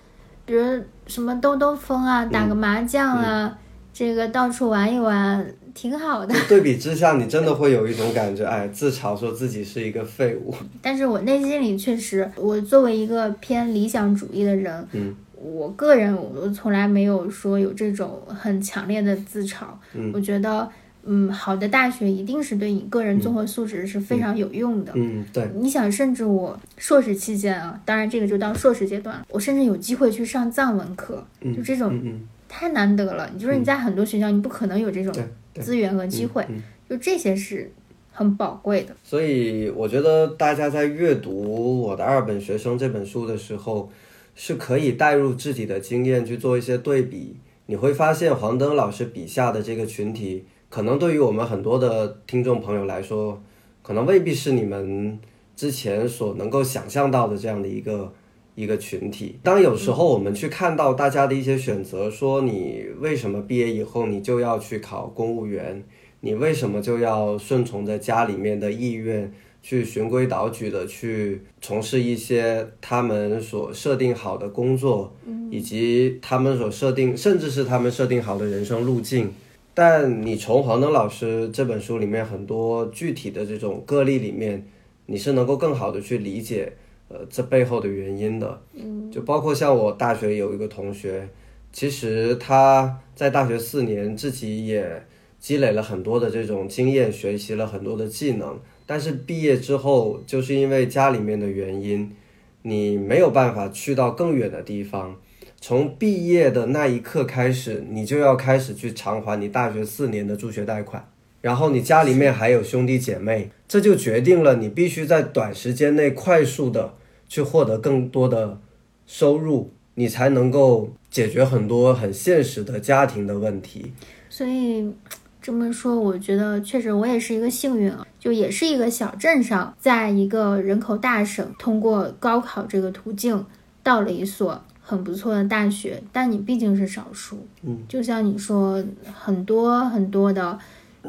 比如什么兜兜风啊，打个麻将啊，这个到处玩一玩，挺好的。对比之下，你真的会有一种感觉，哎，自嘲说自己是一个废物。但是我内心里确实，我作为一个偏理想主义的人，嗯，我个人我从来没有说有这种很强烈的自嘲。嗯我觉得，嗯，好的大学一定是对你个人综合素质是非常有用的。嗯，对，你想，甚至我硕士期间啊，当然这个就到硕士阶段了，我甚至有机会去上藏文课，嗯就这种嗯嗯，太难得了。你就是你在很多学校，你不可能有这种资源和机会，嗯就这些是很宝贵的。所以我觉得大家在阅读我的二本学生这本书的时候，是可以带入自己的经验去做一些对比。你会发现黄登老师笔下的这个群体，可能对于我们很多的听众朋友来说，可能未必是你们之前所能够想象到的这样的一个一个群体。当有时候我们去看到大家的一些选择，说你为什么毕业以后你就要去考公务员？你为什么就要顺从着家里面的意愿，去循规蹈矩的去从事一些他们所设定好的工作，以及他们所设定，甚至是他们设定好的人生路径？但你从黄登老师这本书里面很多具体的这种个例里面，你是能够更好的去理解，呃，这背后的原因的。嗯，就包括像我大学有一个同学，其实他在大学四年自己也积累了很多的这种经验，学习了很多的技能，但是毕业之后，就是因为家里面的原因，你没有办法去到更远的地方。从毕业的那一刻开始，你就要开始去偿还你大学四年的助学贷款，然后你家里面还有兄弟姐妹，这就决定了你必须在短时间内快速的去获得更多的收入，你才能够解决很多很现实的家庭的问题。所以这么说，我觉得确实我也是一个幸运啊，就也是一个小镇上，在一个人口大省，通过高考这个途径到了一所很不错的大学，但你毕竟是少数。嗯，就像你说，很多很多的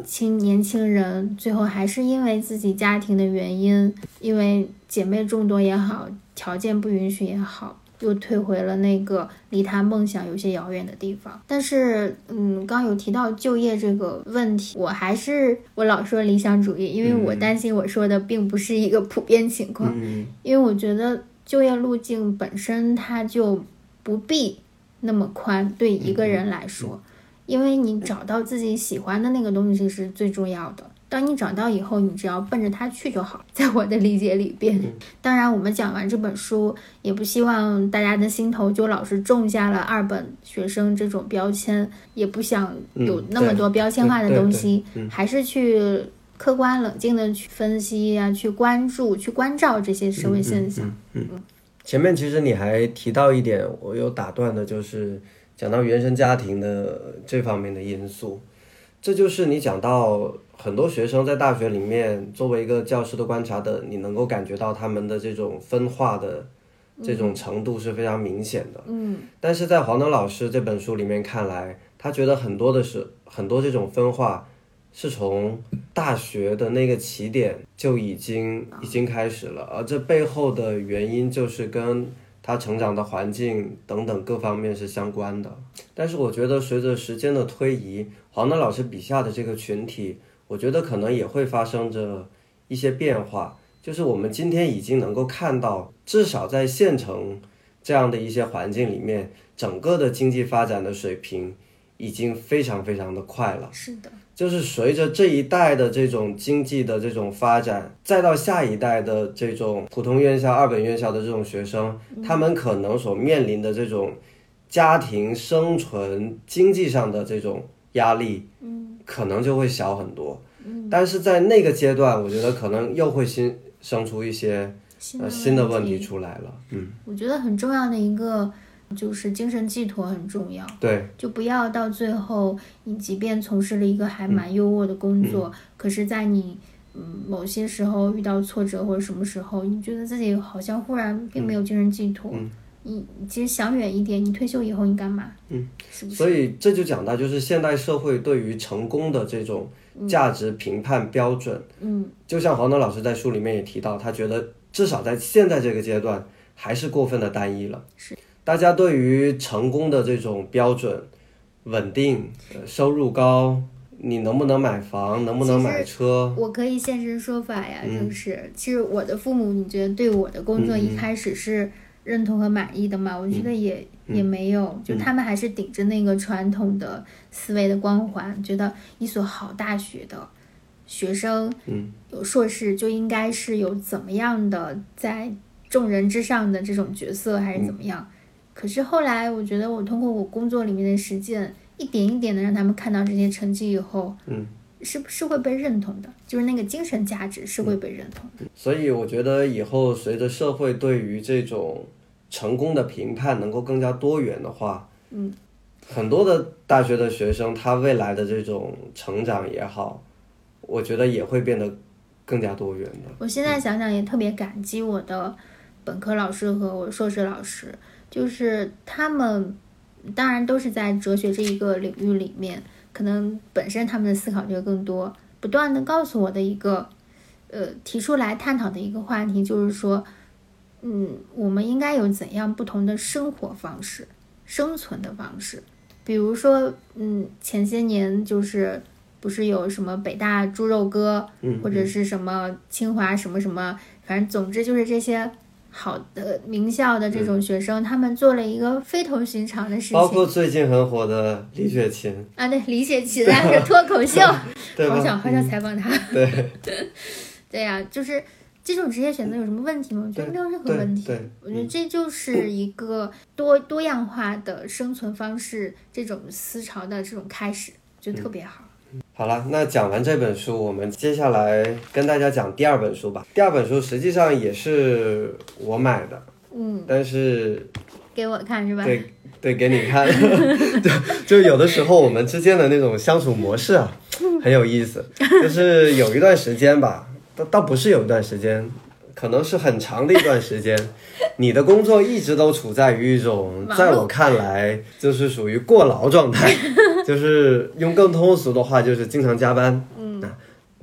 青年轻人，最后还是因为自己家庭的原因，因为姐妹众多也好，条件不允许也好。又退回了那个离他梦想有些遥远的地方。但是，嗯，刚有提到就业这个问题，我还是我老说理想主义，因为我担心我说的并不是一个普遍情况。嗯因为我觉得就业路径本身它就不必那么宽，对一个人来说，因为你找到自己喜欢的那个东西是最重要的。当你找到以后，你只要奔着它去就好。在我的理解里边，当然我们讲完这本书，也不希望大家的心头就老是种下了二本学生这种标签，也不想有嗯那么多标签化的东西，还是去客观冷静的去分析呀、去关注、去关照这些社会现象。嗯前面其实你还提到一点，我有打断的，就是讲到原生家庭的这方面的因素。这就是你讲到很多学生在大学里面，作为一个教师的观察的，你能够感觉到他们的这种分化的这种程度是非常明显的。嗯，但是在黄登老师这本书里面看来，他觉得很多的是很多这种分化是从大学的那个起点就已经已经开始了，而这背后的原因就是跟他成长的环境等等各方面是相关的。但是我觉得随着时间的推移，黄登老师笔下的这个群体，我觉得可能也会发生着一些变化。就是我们今天已经能够看到，至少在县城这样的一些环境里面，整个的经济发展的水平已经非常非常的快了。是的，就是随着这一代的这种经济的这种发展，再到下一代的这种普通院校、二本院校的这种学生，他们可能所面临的这种家庭生存、经济上的这种压力，嗯，可能就会小很多。嗯，但是在那个阶段，我觉得可能又会新生出一些呃新的问题出来了。嗯，我觉得很重要的一个就是精神寄托很重要。对，就不要到最后，你即便从事了一个还蛮优渥的工作，可是，在你嗯某些时候遇到挫折或者什么时候，你觉得自己好像忽然并没有精神寄托。你其实想远一点，你退休以后你干嘛？嗯，是不是？所以这就讲到，就是现代社会对于成功的这种价值评判标准，嗯，就像黄东老师在书里面也提到，他觉得至少在现在这个阶段还是过分的单一了。是，大家对于成功的这种标准，稳定、呃收入高，你能不能买房，能不能买车？我可以现身说法呀，嗯。就是其实我的父母，你觉得对我的工作一开始是认同和满意的吗？我觉得也、也没有，就他们还是顶着那个传统的思维的光环，觉得一所好大学的学生，嗯，有硕士就应该是有怎么样的在众人之上的这种角色，还是怎么样？可是后来，我觉得我通过我工作里面的实践，一点一点的让他们看到这些成绩以后，嗯，是是会被认同的，就是那个精神价值是会被认同的。所以我觉得以后随着社会对于这种成功的评判能够更加多元的话，嗯，很多的大学的学生他未来的这种成长也好，我觉得也会变得更加多元的。我现在想想也特别感激我的本科老师和我硕士老师，就是他们当然都是在哲学这一个领域里面，可能本身他们的思考就更多，不断的告诉我的一个呃提出来探讨的一个话题，就是说，嗯，我们应该有怎样不同的生活方式、生存的方式，比如说，嗯，前些年就是。不是有什么北大猪肉哥，嗯或者是什么清华什么什么，反正总之就是这些好的名校的这种学生，他们做了一个非同寻常的事情包括最近很火的李雪琴，啊！对，李雪琴啊，是脱口秀，对？好想好想采访她。对 对呀、就是这种职业选择有什么问题吗？我觉得没有任何问题。对，我觉得这就是一个多多样化的生存方式，这种思潮的这种开始，就特别好。好了，那讲完这本书，我们接下来跟大家讲第二本书吧。第二本书实际上也是我买的，嗯，但是给我看是吧？对对，给你看，就就有的时候我们之间的那种相处模式啊，很有意思。就是有一段时间吧，倒倒不是有一段时间，可能是很长的一段时间，你的工作一直都处在于一种，在我看来就是属于过劳状态，就是用更通俗的话，就是经常加班。嗯，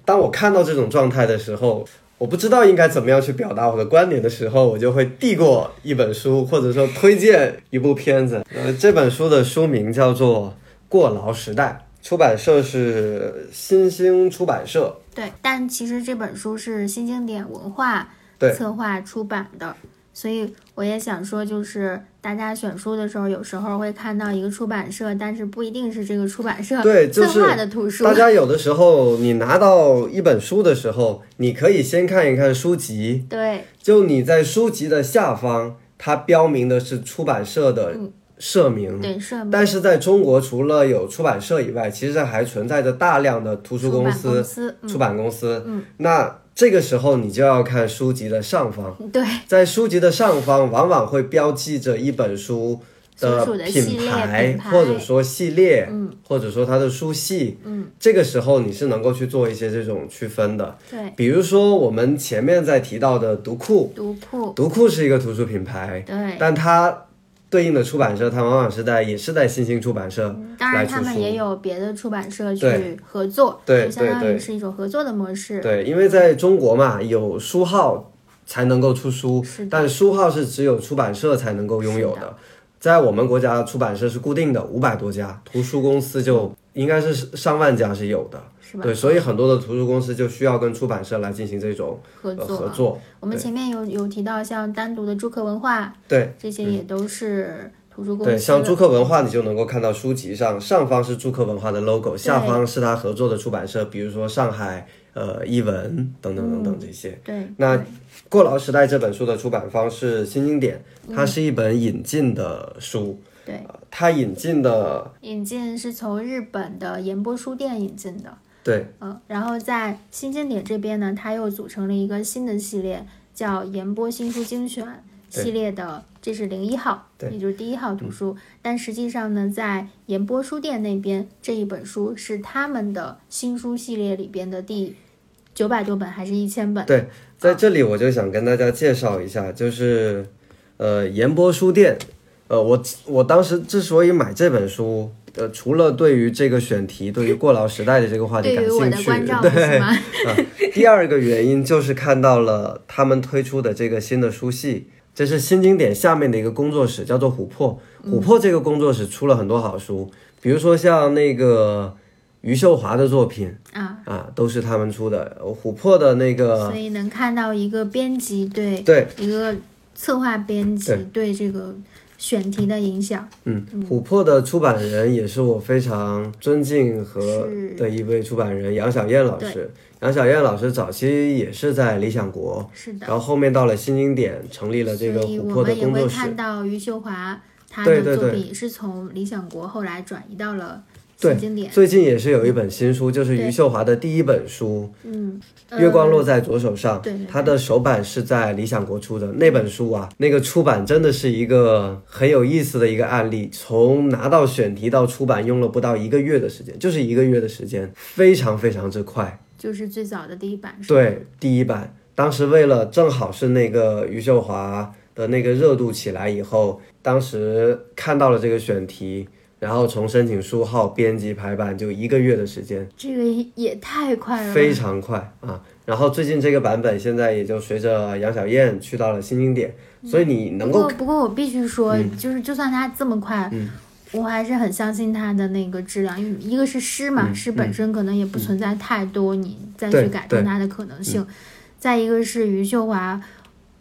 当我看到这种状态的时候。我不知道应该怎么样去表达我的观点的时候，我就会递过一本书，或者说推荐一部片子。呃，这本书的书名叫做《过劳时代》，出版社是新兴出版社。对，但其实这本书是新经典文化对策划出版的，所以我也想说，就是大家选书的时候，有时候会看到一个出版社，但是不一定是这个出版社对 就是策划的图书。大家有的时候，你拿到一本书的时候，你可以先看一看书籍，对就你在书籍的下方，它标明的是出版社的社名。对社名但是在中国，除了有出版社以外，其实还存在着大量的图书公司、出版公司。那这个时候你就要看书籍的上方，对。在书籍的上方往往会标记着一本书的品牌或者说系列，嗯。或者说它的书系。嗯，这个时候你是能够去做一些这种区分的。对，比如说我们前面在提到的读库，读库，读库是一个图书品牌，对，但它对应的出版社，它往往是在也是在新兴出版社当然他们。也有别的出版社去合作，对就相当对对于是一种合作的模式。对，因为在中国嘛，有书号才能够出书是，但书号是只有出版社才能够拥有是的。在我们国家，出版社是固定的，五百多家，图书公司就应该是上万家是有的。是吧？对，所以很多的图书公司就需要跟出版社来进行这种呃合作，合作。我们前面有有提到像单独的朱克文化，对这些也都是图书公司。对，像朱克文化，你就能够看到书籍上上方是朱克文化的 logo，下方是他合作的出版社，比如说上海呃译文等等等等这些。对，那《过劳时代》这本书的出版方是新经典，它是一本引进的书。对，它引进的引进是从日本的岩波书店引进的。对，嗯，然后在新经典这边呢，它又组成了一个新的系列，叫岩波新书精选系列的，这是零一号，对也就是第一号图书。但实际上呢，在岩波书店那边，这一本书是他们的新书系列里边的第九百多本，还是一千本？对，在这里我就想跟大家介绍一下，就是呃，岩波书店，呃，我我当时之所以买这本书，呃，除了对于这个选题，对于过劳时代的这个话题感兴趣，对？啊，第二个原因就是看到了他们推出的这个新的书系，这是新经典下面的一个工作室，叫做琥珀。琥珀这个工作室出了很多好书，比如说像那个余秀华的作品啊，啊，都是他们出的。呃琥珀的那个所以能看到一个编辑对对，一个策划编辑对这个选题的影响。嗯，琥珀的出版人也是我非常尊敬和是的一位出版人杨晓燕老师。杨晓燕老师早期也是在理想国，是的然，后后面到了新经典，成立了这个琥珀的们也会工作室。看到余秀华她的作品也是从理想国后来转移到了对经典。最近也是有一本新书，就是余秀华的第一本书嗯，《月光落在在左手上》对它的首版是在理想国出的。那本书啊，那个出版真的是一个很有意思的一个案例。从拿到选题到出版，用了不到一个月的时间，就是一个月的时间，非常非常之快。就是最早的第一版。是吧，对，第一版，当时为了正好是那个余秀华的那个热度起来以后，当时看到了这个选题，然后从申请书号、编辑、排版就一个月的时间，这个也太快了。非常快啊。然后最近这个版本现在也就随着杨晓燕去到了新经典，所以你能够不过不过我必须说，嗯就是就算它这么快。我还是很相信它的那个质量，因为一个是诗嘛，嗯诗本身可能也不存在太多你再去改动它的可能性。再一个是余秀华，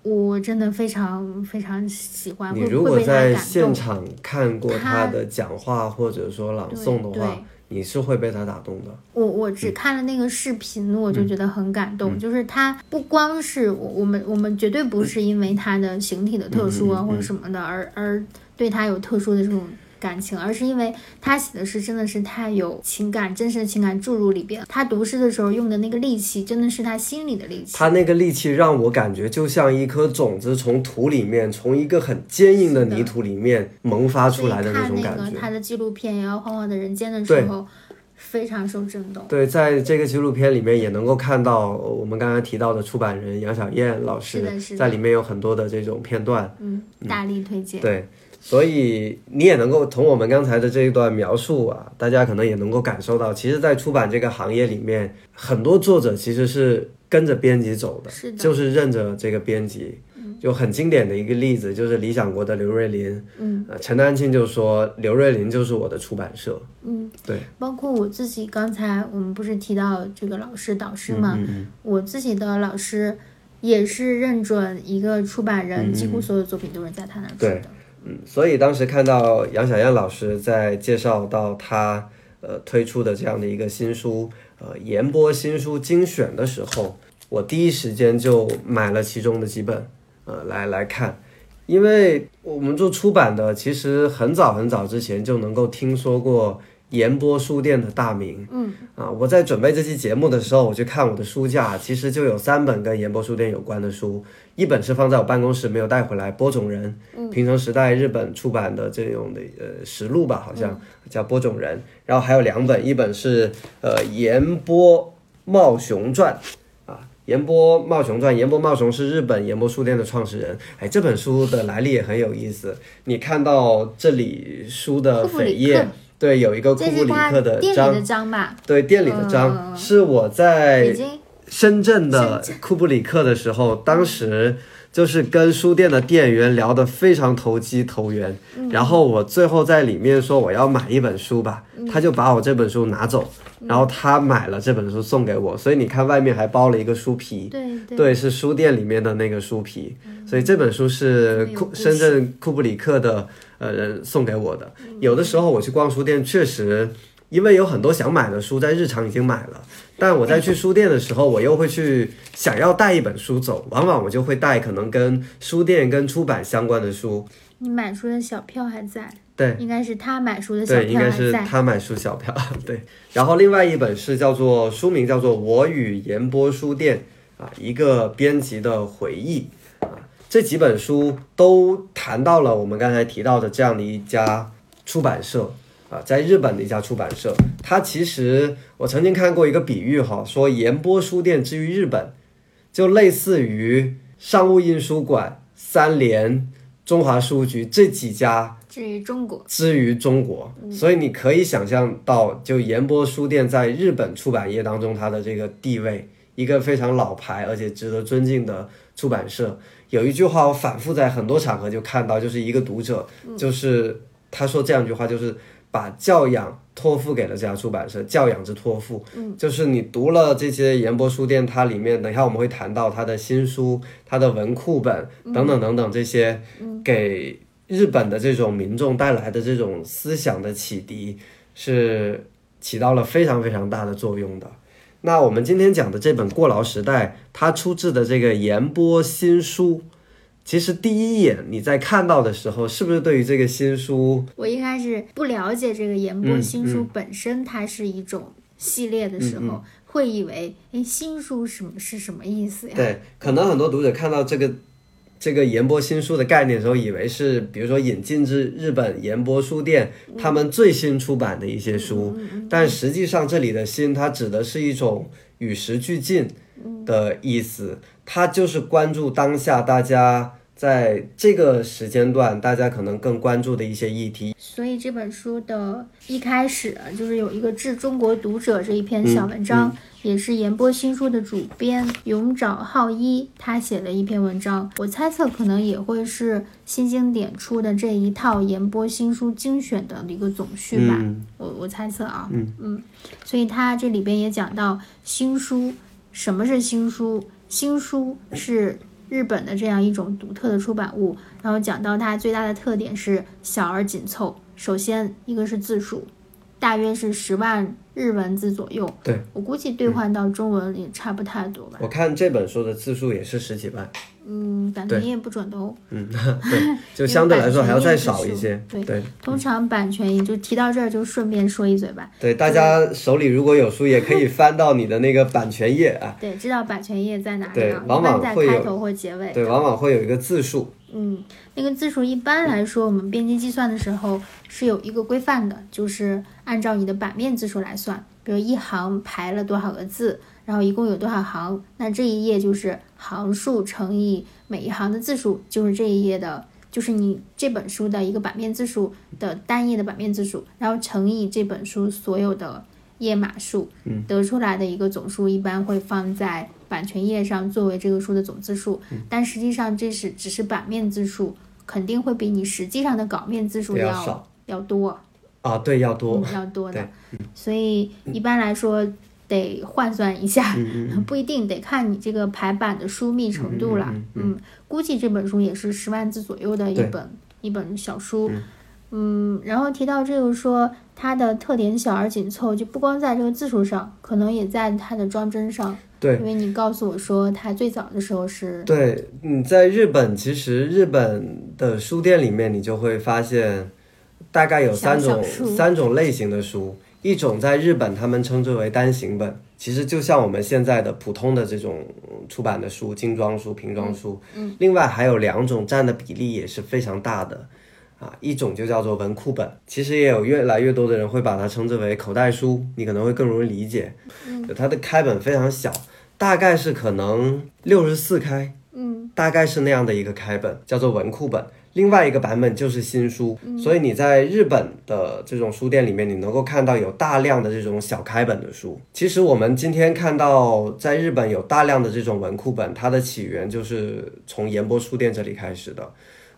我真的非常非常喜欢，你如果在。现场看过他他的讲话或者说朗诵的话，你是会被他打动的。我我只看了那个视频，我嗯就觉得很感动。就是他不光是我我们我们绝对不是因为他的形体的特殊嗯啊或者什么的，而而对他有特殊的这种感情，而是因为他写的诗真的是太有情感，真实的情感注入里边。他读诗的时候用的那个力气，真的是他心里的力气。他那个力气让我感觉就像一颗种子从土里面，从一个很坚硬的泥土里面萌发出来的那种感觉。看那个他的纪录片《摇摇晃晃的人间》的时候，非常受震动。对，在这个纪录片里面也能够看到我们刚刚提到的出版人杨晓燕老师在里面有很多的这种片段。嗯，大力推荐。对，所以你也能够从我们刚才的这一段描述啊，大家可能也能够感受到，其实，在出版这个行业里面，很多作者其实是跟着编辑走的，是的。就是认着这个编辑。就很经典的一个例子，就是理想国的刘瑞麟，嗯，呃，陈丹青就说刘瑞麟就是我的出版社，嗯，对，包括我自己，刚才我们不是提到这个老师导师嘛，嗯嗯我自己的老师也是认准一个出版人，几乎所有作品都是在他那儿出对。的。嗯，所以当时看到杨小燕老师在介绍到他呃推出的这样的一个新书，呃研播新书精选的时候，我第一时间就买了其中的几本，呃来来看，因为我们做出版的，其实很早很早之前就能够听说过研播书店的大名，嗯。啊，我在准备这期节目的时候，我去看我的书架，其实就有三本跟研播书店有关的书，一本是放在我办公室没有带回来，播种人，平成时代日本出版的这种的呃实录吧，好像叫播种人，然后还有两本，一本是呃岩波茂雄传。啊，岩波茂雄传，岩波茂雄是日本岩波书店的创始人。哎，这本书的来历也很有意思。你看到这里书的扉页，对，有一个库布里克的章店里的，章吧？对，店里的章、嗯是我在北京深圳的库布里克的时候，当时就是跟书店的店员聊得非常投机投缘，然后我最后在里面说我要买一本书吧，他就把我这本书拿走，然后他买了这本书送给我，所以你看外面还包了一个书皮，对对。对，是书店里面的那个书皮，所以这本书是库深圳库布里克的呃人送给我的。有的时候我去逛书店，确实因为有很多想买的书在日常已经买了，但我在去书店的时候，我又会去想要带一本书走，往往我就会带可能跟书店跟出版相关的书。你买书的小票还在，对，应该是他买书的小票对，应该是。他买书小票。对，然后另外一本是叫做书名叫做《我与言波书店》啊，一个编辑的回忆啊。这几本书都谈到了我们刚才提到的这样的一家出版社啊，在日本的一家出版社。它其实我曾经看过一个比喻哈，说言波书店之于日本，就类似于商务印书馆、三联、中华书局这几家至于中国，之于中国，所以你可以想象到，就言波书店在日本出版业当中它的这个地位，一个非常老牌而且值得尊敬的出版社。有一句话我反复在很多场合就看到，就是一个读者，就是他说这样一句话，就是把教养托付给了这家出版社，教养之托付。嗯，就是你读了这些言波书店，它里面等一下我们会谈到它的新书、它的文库本等等等等这些，给日本的这种民众带来的这种思想的启迪，是起到了非常非常大的作用的。那我们今天讲的这本《过劳时代》，它出自的这个言波新书，其实第一眼你在看到的时候，是不是对于这个新书，我一开始不了解这个言波嗯新书本身，它是一种系列的时候，会以为，哎，新书什么是什么意思呀？对，可能很多读者看到这个这个言波新书的概念的时候，以为是比如说引进至日本研波书店他们最新出版的一些书，但实际上这里的“新”它指的是一种与时俱进的意思，它就是关注当下大家。在这个时间段，大家可能更关注的一些议题，所以这本书的一开始啊就是有一个致中国读者这一篇小文章，也是言波新书的主编永沼浩一他写的一篇文章。我猜测可能也会是新经典出的这一套言波新书精选的一个总序吧。嗯我我猜测啊，嗯所以他这里边也讲到新书，什么是新书？新书是日本的这样一种独特的出版物，然后讲到它最大的特点是小而紧凑。首先，一个是字数，大约是十万日文字左右。对我估计兑换到中文也差不太多吧。我看这本书的字数也是十几万，嗯，版权页不准的哦。嗯 对，就相对来说还要再少一些。对对通常版权也就提到这儿，就顺便说一嘴吧。对，大家手里如果有书，也可以翻到你的那个版权页啊。对，知道版权页在哪里对啊？往往在会有开头或结尾。对，往往会有一个字数。嗯，那个字数一般来说，我们编辑计算的时候是有一个规范的，就是按照你的版面字数来算。比如一行排了多少个字，然后一共有多少行，那这一页就是行数乘以每一行的字数，就是这一页的，就是你这本书的一个版面字数的单页的版面字数，然后乘以这本书所有的页码数，得出来的一个总数，一般会放在版权页上作为这个书的总字数。但实际上这是只是版面字数，肯定会比你实际上的稿面字数要要多，啊，对，要多。嗯、要多的对。所以一般来说得换算一下，嗯 不一定得看你这个排版的疏密程度了。嗯估计这本书也是十万字左右的一本一本小书。嗯，然后提到这个说它的特点小而紧凑，就不光在这个字数上，可能也在它的装帧上。对因为你告诉我说它最早的时候是对，你在日本，其实日本的书店里面，你就会发现，大概有三种三种类型的书。一种在日本他们称之为单行本，其实就像我们现在的普通的这种出版的书，精装书、瓶装书。嗯。另外还有两种占的比例也是非常大的，啊，一种就叫做文库本，其实也有越来越多的人会把它称之为口袋书，你可能会更容易理解。嗯。它的开本非常小，大概是可能六十四开。嗯大概是那样的一个开本，叫做文库本。另外一个版本就是新书，所以你在日本的这种书店里面，你能够看到有大量的这种小开本的书。其实我们今天看到在日本有大量的这种文库本，它的起源就是从岩波书店这里开始的。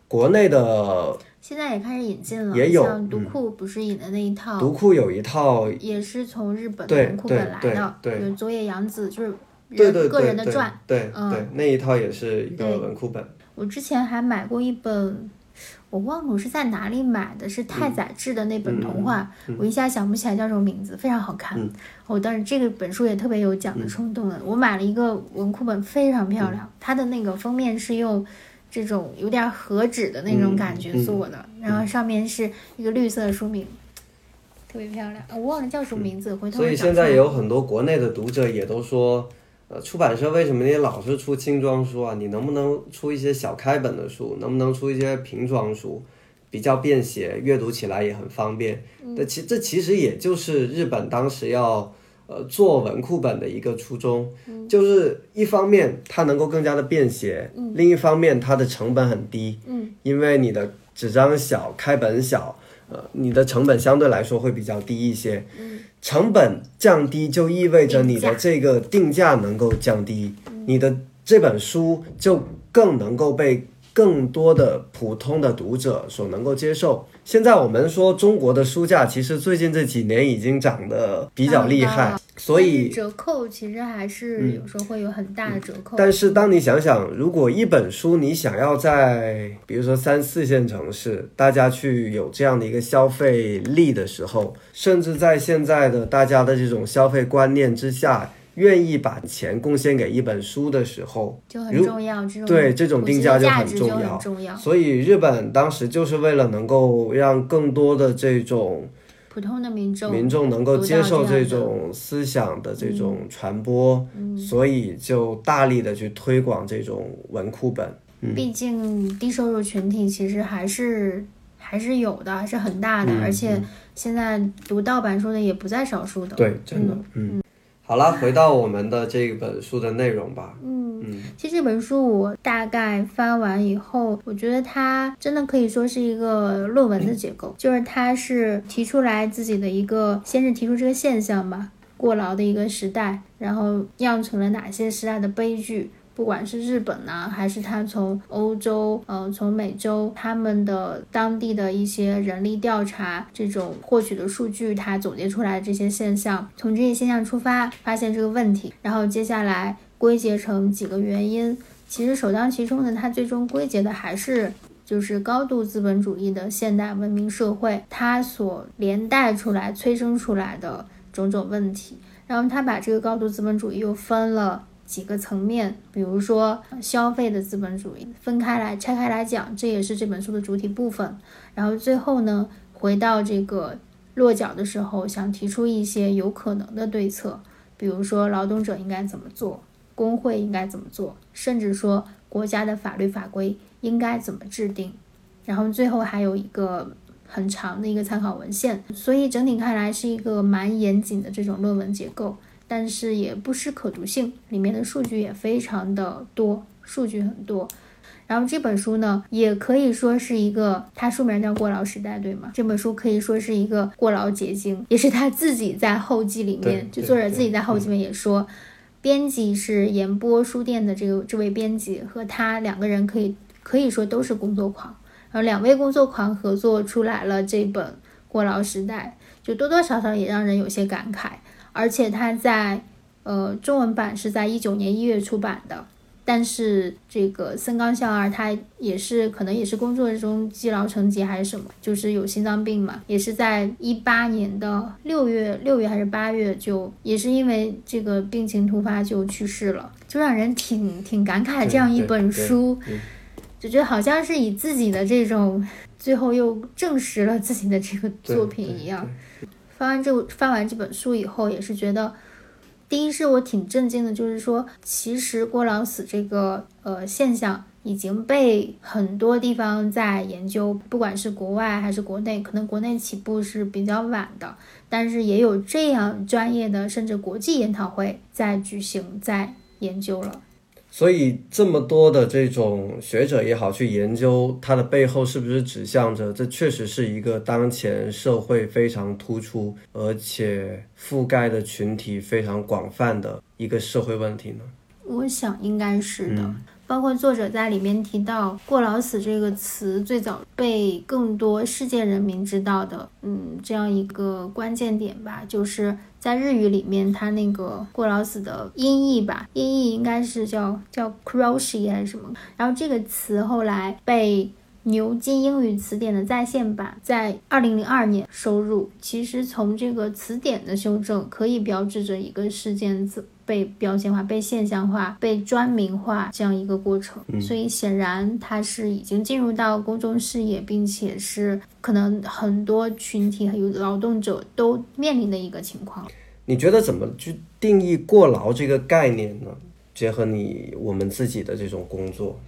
国内的现在也开始引进了，也有像读库不是引的那一套，读库有一套，也是从日本的文库本来的，对对就佐野洋子，就是对对人个人的传。对嗯对，那一套也是一个文库本。我之前还买过一本，我忘了我是在哪里买的，是太宰治的那本童话，我一下想不起来叫什么名字，非常好看。我当时这个本书也特别有讲的冲动的，我买了一个文库本，非常漂亮，它的那个封面是用这种有点和纸的那种感觉做的，然后上面是一个绿色的书名。特别漂亮，我忘了叫什么名字，回头所以现在也有很多国内的读者也都说，呃，出版社为什么你老是出精装书啊？你能不能出一些小开本的书？能不能出一些平装书，比较便携，阅读起来也很方便？那其这其实也就是日本当时要呃做文库本的一个初衷，就是一方面它能够更加的便携，另一方面它的成本很低，嗯，因为你的纸张小，开本小。呃，你的成本相对来说会比较低一些，成本降低就意味着你的这个定价能够降低，你的这本书就更能够被更多的普通的读者所能够接受。现在我们说中国的书价，其实最近这几年已经涨得比较厉害，所以折扣其实还是有时候会有很大的折扣。但是当你想想，如果一本书你想要在比如说三四线城市，大家去有这样的一个消费力的时候，甚至在现在的大家的这种消费观念之下。愿意把钱贡献给一本书的时候，就很重要。这种对这种定价就很重要。所以日本当时就是为了能够让更多的这种普通的民众民众能够接受这种思想的这种传播，所以就大力的去推广这种文库本。毕竟低收入群体其实还是还是有的，还是很大的。而且现在读盗版书的也不在少数的。对，真的，嗯。好了，回到我们的这本书的内容吧。嗯嗯，其实这本书我大概翻完以后，我觉得它真的可以说是一个论文的结构，就是它是提出来自己的一个，先是提出这个现象吧，过劳的一个时代，然后酿成了哪些时代的悲剧。不管是日本呢，还是他从欧洲，呃，从美洲，他们的当地的一些人力调查这种获取的数据，他总结出来这些现象，从这些现象出发，发现这个问题，然后接下来归结成几个原因。其实首当其冲的，它最终归结的还是就是高度资本主义的现代文明社会，它所连带出来催生出来的种种问题。然后他把这个高度资本主义又分了。几个层面，比如说消费的资本主义，分开来拆开来讲，这也是这本书的主体部分。然后最后呢，回到这个落脚的时候，想提出一些有可能的对策，比如说劳动者应该怎么做，工会应该怎么做，甚至说国家的法律法规应该怎么制定。然后最后还有一个很长的一个参考文献，所以整体看来是一个蛮严谨的这种论文结构。但是也不失可读性，里面的数据也非常的多，数据很多。然后这本书呢，也可以说是一个，它书名叫《过劳时代》，对吗？这本书可以说是一个过劳结晶，也是他自己在后记里面，就作者自己在后记里面也说，编辑是言波书店的这个这位编辑和他两个人可以可以说都是工作狂，然后两位工作狂合作出来了这本《过劳时代》，就多多少少也让人有些感慨。而且它在，呃，中文版是在一九年一月出版的，但是这个森冈孝二他也是可能也是工作中积劳成疾还是什么，就是有心脏病嘛，也是在一八年的六月六月还是八月就也是因为这个病情突发就去世了，就让人挺挺感慨这样一本书，就觉得好像是以自己的这种最后又证实了自己的这个作品一样。翻完这翻完这本书以后，也是觉得，第一是我挺震惊的，就是说，其实过劳死这个呃现象已经被很多地方在研究，不管是国外还是国内，可能国内起步是比较晚的，但是也有这样专业的甚至国际研讨会在举行，在研究了。所以这么多的这种学者也好，去研究它的背后是不是指向着这确实是一个当前社会非常突出，而且覆盖的群体非常广泛的一个社会问题呢？我想应该是的。包括作者在里面提到“过劳死”这个词最早被更多世界人民知道的，嗯，这样一个关键点吧，就是在日语里面，它那个“过劳死”的音译吧，音译应该是叫叫 c r o c h e 还是什么，然后这个词后来被。牛津英语词典的在线版在二零零二年收入。其实从这个词典的修正，可以标志着一个事件被标签化、被现象化、被专名化这样一个过程。所以显然它是已经进入到公众视野，并且是可能很多群体还有劳动者都面临的一个情况。你觉得怎么去定义过劳这个概念呢？结合你我们自己的这种工作。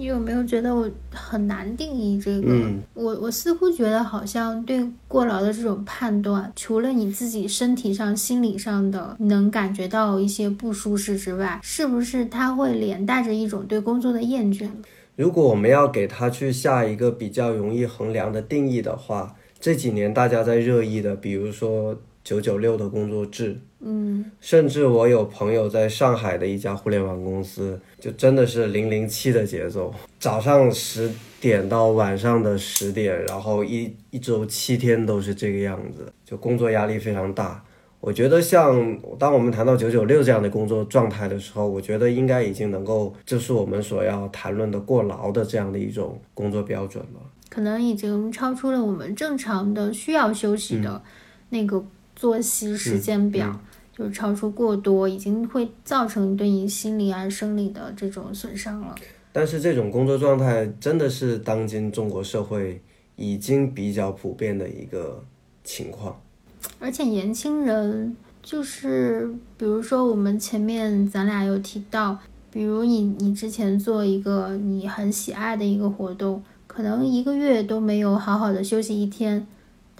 你有没有觉得我很难定义这个？我我似乎觉得好像对过劳的这种判断，除了你自己身体上、心理上的能感觉到一些不舒适之外，是不是它会连带着一种对工作的厌倦？如果我们要给它去下一个比较容易衡量的定义的话，这几年大家在热议的，比如说九九六的工作制。嗯，甚至我有朋友在上海的一家互联网公司，就真的是零零七的节奏，早上十点到晚上的十点，然后一一周七天都是这个样子，就工作压力非常大。我觉得像当我们谈到九九六这样的工作状态的时候，我觉得应该已经能够就是我们所要谈论的过劳的这样的一种工作标准了，可能已经超出了我们正常的需要休息的那个作息时间表。就是超出过多，已经会造成对你心理啊、生理的这种损伤了。但是这种工作状态真的是当今中国社会已经比较普遍的一个情况。而且年轻人就是，比如说我们前面咱俩有提到，比如你你之前做一个你很喜爱的一个活动，可能一个月都没有好好的休息一天。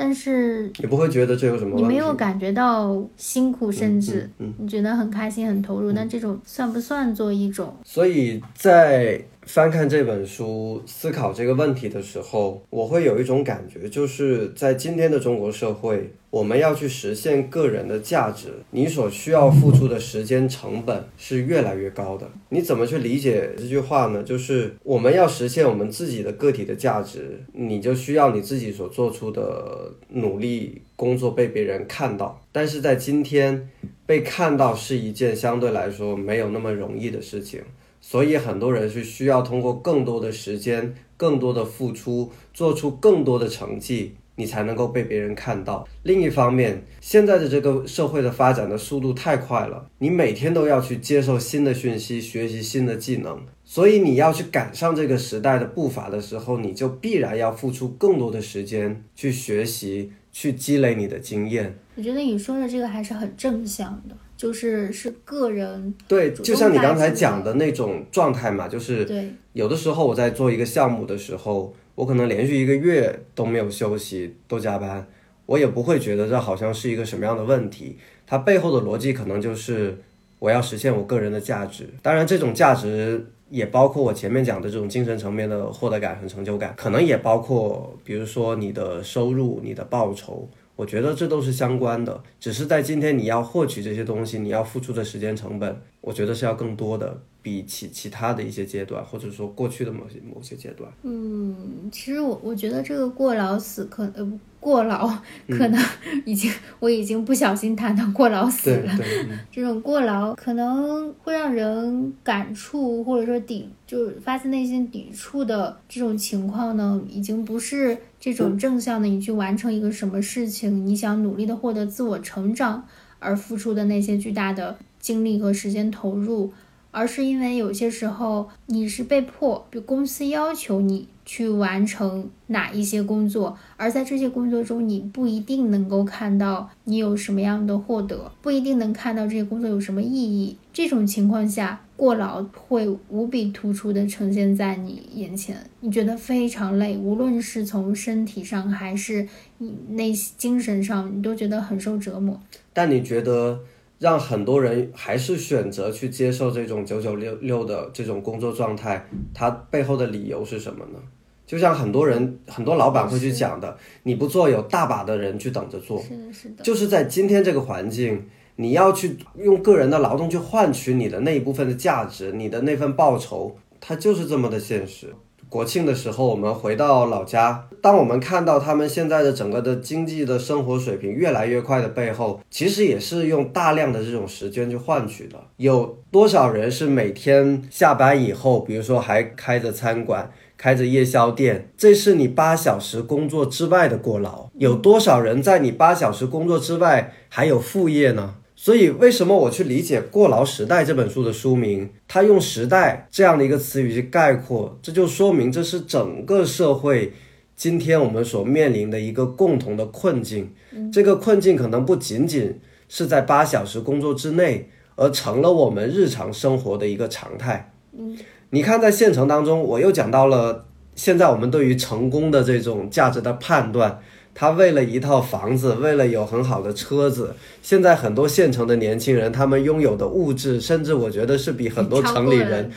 但是你不会觉得这有什么？你没有感觉到辛苦，甚至你觉得很开心、很投入，那这种算不算做一种？所以在。翻看这本书，思考这个问题的时候，我会有一种感觉，就是在今天的中国社会，我们要去实现个人的价值，你所需要付出的时间成本是越来越高的。你怎么去理解这句话呢？就是我们要实现我们自己的个体的价值，你就需要你自己所做出的努力工作被别人看到。但是在今天，被看到是一件相对来说没有那么容易的事情。所以很多人是需要通过更多的时间、更多的付出，做出更多的成绩，你才能够被别人看到。另一方面，现在的这个社会的发展的速度太快了，你每天都要去接受新的讯息，学习新的技能，所以你要去赶上这个时代的步伐的时候，你就必然要付出更多的时间去学习，去积累你的经验。我觉得你说的这个还是很正向的。就是是个人对，就像你刚才讲的那种状态嘛，就是对。有的时候我在做一个项目的时候，我可能连续一个月都没有休息，都加班，我也不会觉得这好像是一个什么样的问题。它背后的逻辑可能就是我要实现我个人的价值。当然，这种价值也包括我前面讲的这种精神层面的获得感和成就感，可能也包括比如说你的收入、你的报酬。我觉得这都是相关的，只是在今天你要获取这些东西，你要付出的时间成本，我觉得是要更多的，比起其他的一些阶段，或者说过去的某些某些阶段。嗯，其实我我觉得这个过劳死可呃。过劳可能已经，我已经不小心谈到过劳死了。这种过劳可能会让人感触，或者说抵，就是发自内心抵触的这种情况呢，已经不是这种正向的，你去完成一个什么事情，你想努力的获得自我成长而付出的那些巨大的精力和时间投入，而是因为有些时候你是被迫，比如公司要求你。去完成哪一些工作，而在这些工作中，你不一定能够看到你有什么样的获得，不一定能看到这些工作有什么意义。这种情况下，过劳会无比突出的呈现在你眼前，你觉得非常累，无论是从身体上还是你内心精神上，你都觉得很受折磨。但你觉得？让很多人还是选择去接受这种九九六六的这种工作状态，它背后的理由是什么呢？就像很多人、很多老板会去讲的，你不做，有大把的人去等着做。是的，是的。就是在今天这个环境，你要去用个人的劳动去换取你的那一部分的价值，你的那份报酬，它就是这么的现实。国庆的时候，我们回到老家，当我们看到他们现在的整个的经济的生活水平越来越快的背后，其实也是用大量的这种时间去换取的。有多少人是每天下班以后，比如说还开着餐馆？开着夜宵店，这是你八小时工作之外的过劳。有多少人在你八小时工作之外还有副业呢？所以，为什么我去理解《过劳时代》这本书的书名，它用“时代”这样的一个词语去概括，这就说明这是整个社会今天我们所面临的一个共同的困境。这个困境可能不仅仅是在八小时工作之内，而成了我们日常生活的一个常态。嗯。你看，在县城当中，我又讲到了现在我们对于成功的这种价值的判断。他为了一套房子，为了有很好的车子，现在很多县城的年轻人，他们拥有的物质，甚至我觉得是比很多城里人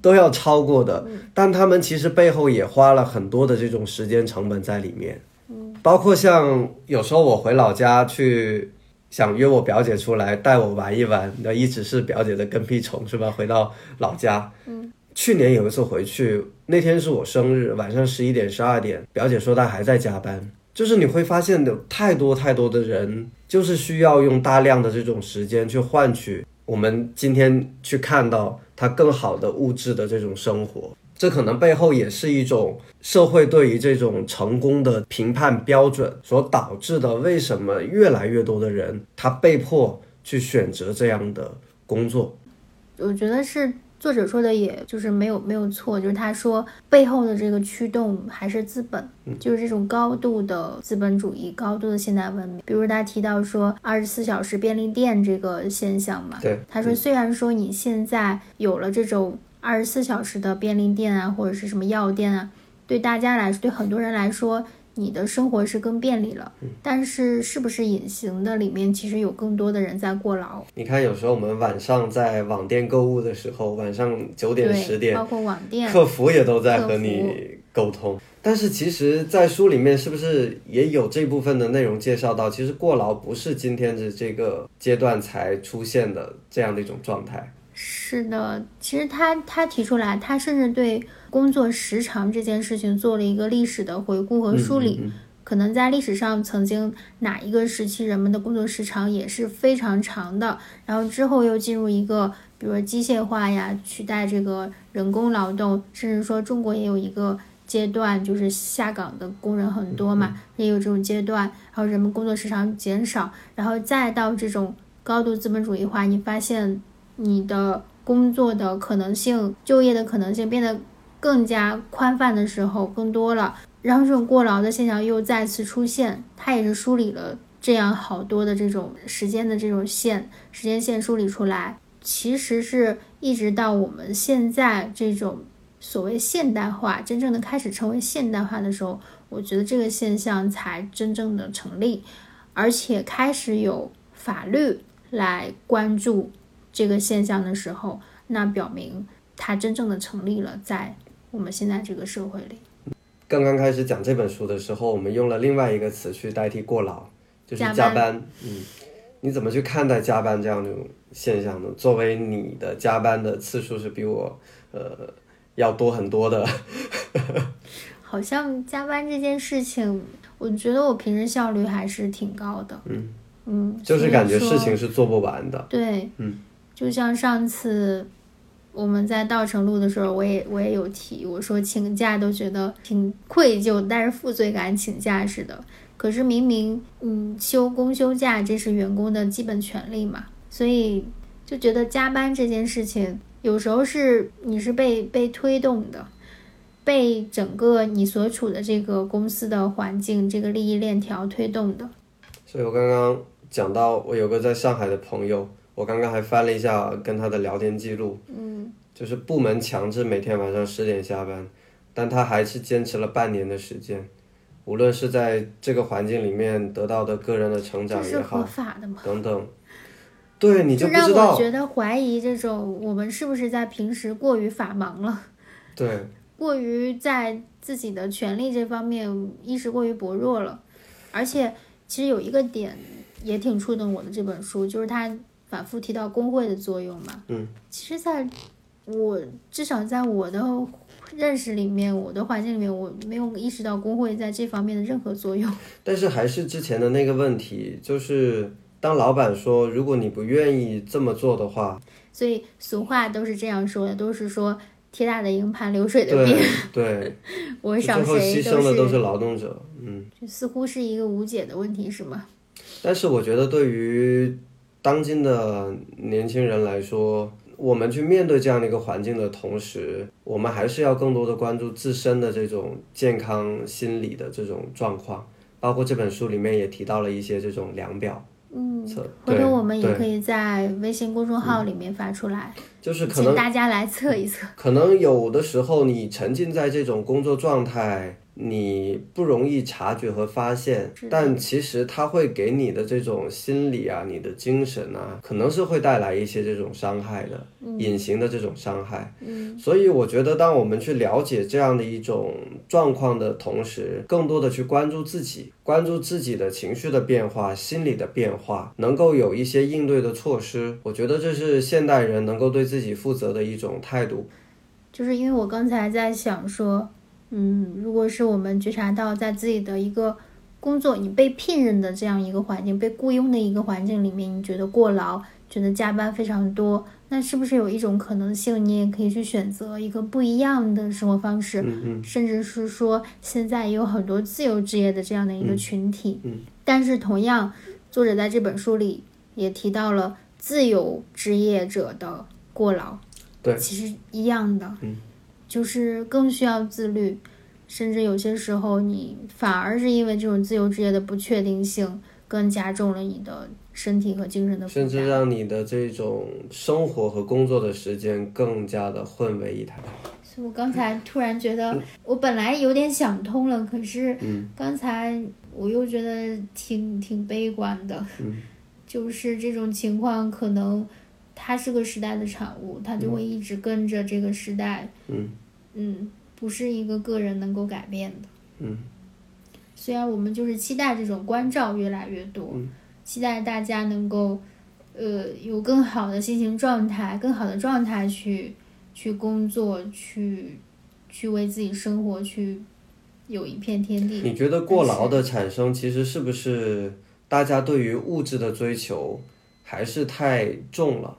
都要超过的。但他们其实背后也花了很多的这种时间成本在里面。包括像有时候我回老家去，想约我表姐出来带我玩一玩，那一直是表姐的跟屁虫，是吧？回到老家，嗯。去年有一次回去，那天是我生日，晚上十一点、十二点，表姐说她还在加班。就是你会发现有太多太多的人，就是需要用大量的这种时间去换取我们今天去看到他更好的物质的这种生活。这可能背后也是一种社会对于这种成功的评判标准所导致的。为什么越来越多的人他被迫去选择这样的工作？我觉得是。作者说的也就是没有没有错，就是他说背后的这个驱动还是资本，就是这种高度的资本主义、高度的现代文明。比如他提到说二十四小时便利店这个现象嘛，对，他说虽然说你现在有了这种二十四小时的便利店啊，或者是什么药店啊，对大家来说，对很多人来说。你的生活是更便利了，但是是不是隐形的里面其实有更多的人在过劳？你看，有时候我们晚上在网店购物的时候，晚上九点十点，包括网店客服也都在和你沟通。但是其实，在书里面是不是也有这部分的内容介绍到，其实过劳不是今天的这个阶段才出现的这样的一种状态？是的，其实他他提出来，他甚至对工作时长这件事情做了一个历史的回顾和梳理。可能在历史上，曾经哪一个时期人们的工作时长也是非常长的，然后之后又进入一个，比如说机械化呀，取代这个人工劳动，甚至说中国也有一个阶段，就是下岗的工人很多嘛，也有这种阶段，然后人们工作时长减少，然后再到这种高度资本主义化，你发现。你的工作的可能性、就业的可能性变得更加宽泛的时候，更多了。然后这种过劳的现象又再次出现，它也是梳理了这样好多的这种时间的这种线、时间线梳理出来。其实是一直到我们现在这种所谓现代化真正的开始成为现代化的时候，我觉得这个现象才真正的成立，而且开始有法律来关注。这个现象的时候，那表明它真正的成立了，在我们现在这个社会里。刚刚开始讲这本书的时候，我们用了另外一个词去代替过劳，就是加班。嗯，你怎么去看待加班这样的现象呢？作为你的加班的次数是比我呃要多很多的。好像加班这件事情，我觉得我平时效率还是挺高的。嗯嗯，就是感觉事情是做不完的。对，嗯。就像上次我们在稻城录的时候，我也我也有提，我说请假都觉得挺愧疚，但是负罪感请假似的。可是明明，嗯，休公休假这是员工的基本权利嘛，所以就觉得加班这件事情，有时候是你是被被推动的，被整个你所处的这个公司的环境、这个利益链条推动的。所以我刚刚讲到，我有个在上海的朋友。我刚刚还翻了一下跟他的聊天记录，嗯，就是部门强制每天晚上十点下班，但他还是坚持了半年的时间，无论是在这个环境里面得到的个人的成长也好，等等，对你就不知道，让我觉得怀疑这种我们是不是在平时过于法盲了，对，过于在自己的权利这方面意识过于薄弱了，而且其实有一个点也挺触动我的这本书，就是他。反复提到工会的作用嘛，嗯，其实，在我至少在我的认识里面，我的环境里面，我没有意识到工会在这方面的任何作用。但是还是之前的那个问题，就是当老板说如果你不愿意这么做的话，所以俗话都是这样说的，都是说铁打的营盘流水的兵对。对，我最后少谁牺牲的都是是劳动者，嗯。这似乎是一个无解的问题，是吗？但是我觉得，对于当今的年轻人来说，我们去面对这样的一个环境的同时，我们还是要更多的关注自身的这种健康心理的这种状况。包括这本书里面也提到了一些这种量表嗯，测，回头我们也可以在微信公众号里面发出来，就是可能请大家来测一测。可能有的时候你沉浸在这种工作状态，你不容易察觉和发现，但其实它会给你的这种心理啊、你的精神啊，可能是会带来一些这种伤害的，隐形的这种伤害。嗯，所以我觉得，当我们去了解这样的一种状况的同时，更多的去关注自己，关注自己的情绪的变化、心理的变化，能够有一些应对的措施。我觉得这是现代人能够对自己负责的一种态度。就是因为我刚才在想说，嗯，如果是我们觉察到在自己的一个工作，你被聘任的这样一个环境，被雇佣的一个环境里面，你觉得过劳，觉得加班非常多，那是不是有一种可能性，你也可以去选择一个不一样的生活方式，嗯嗯甚至是说现在也有很多自由职业的这样的一个群体，嗯。但是同样，作者在这本书里也提到了自由职业者的过劳，对其实一样的，嗯就是更需要自律，甚至有些时候你反而是因为这种自由职业的不确定性，更加重了你的身体和精神的负甚至。让你的这种生活和工作的时间更加的混为一谈。所以我刚才突然觉得，我本来有点想通了，可是嗯刚才我又觉得挺挺悲观的，嗯 就是这种情况可能它是个时代的产物，它就会一直跟着这个时代，嗯嗯，不是一个个人能够改变的。嗯虽然我们就是期待这种关照越来越多，嗯期待大家能够，呃，有更好的心情状态，更好的状态去去工作，去去为自己生活，去有一片天地。你觉得过劳的产生，其实是不是大家对于物质的追求还是太重了？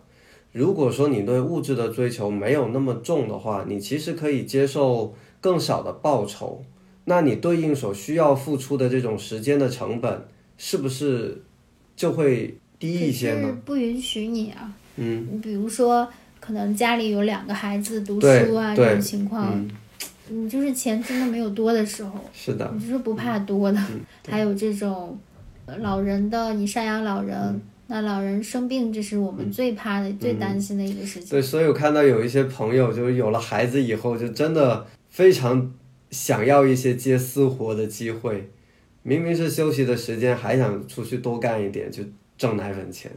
如果说你对物质的追求没有那么重的话，你其实可以接受更少的报酬，那你对应所需要付出的这种时间的成本，是不是就会低一些呢？不允许你啊，嗯，你比如说，可能家里有两个孩子读书啊，这种情况，嗯，你就是钱真的没有多的时候，是的，你就是不怕多的。嗯还有这种呃老人的，你赡养老人，嗯那老人生病，这是我们最怕的、最担心的一个事情。对，所以我看到有一些朋友，就是有了孩子以后，就真的非常想要一些接私活的机会，明明是休息的时间，还想出去多干一点，就挣奶粉钱。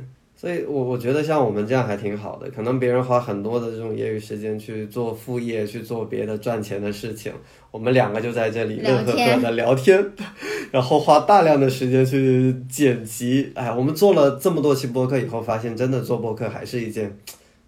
所以我我觉得像我们这样还挺好的，可能别人花很多的这种业余时间去做副业，去做别的赚钱的事情，我们两个就在这里聊乐呵呵的聊天，然后花大量的时间去剪辑。哎，我们做了这么多期播客以后，发现真的做播客还是一件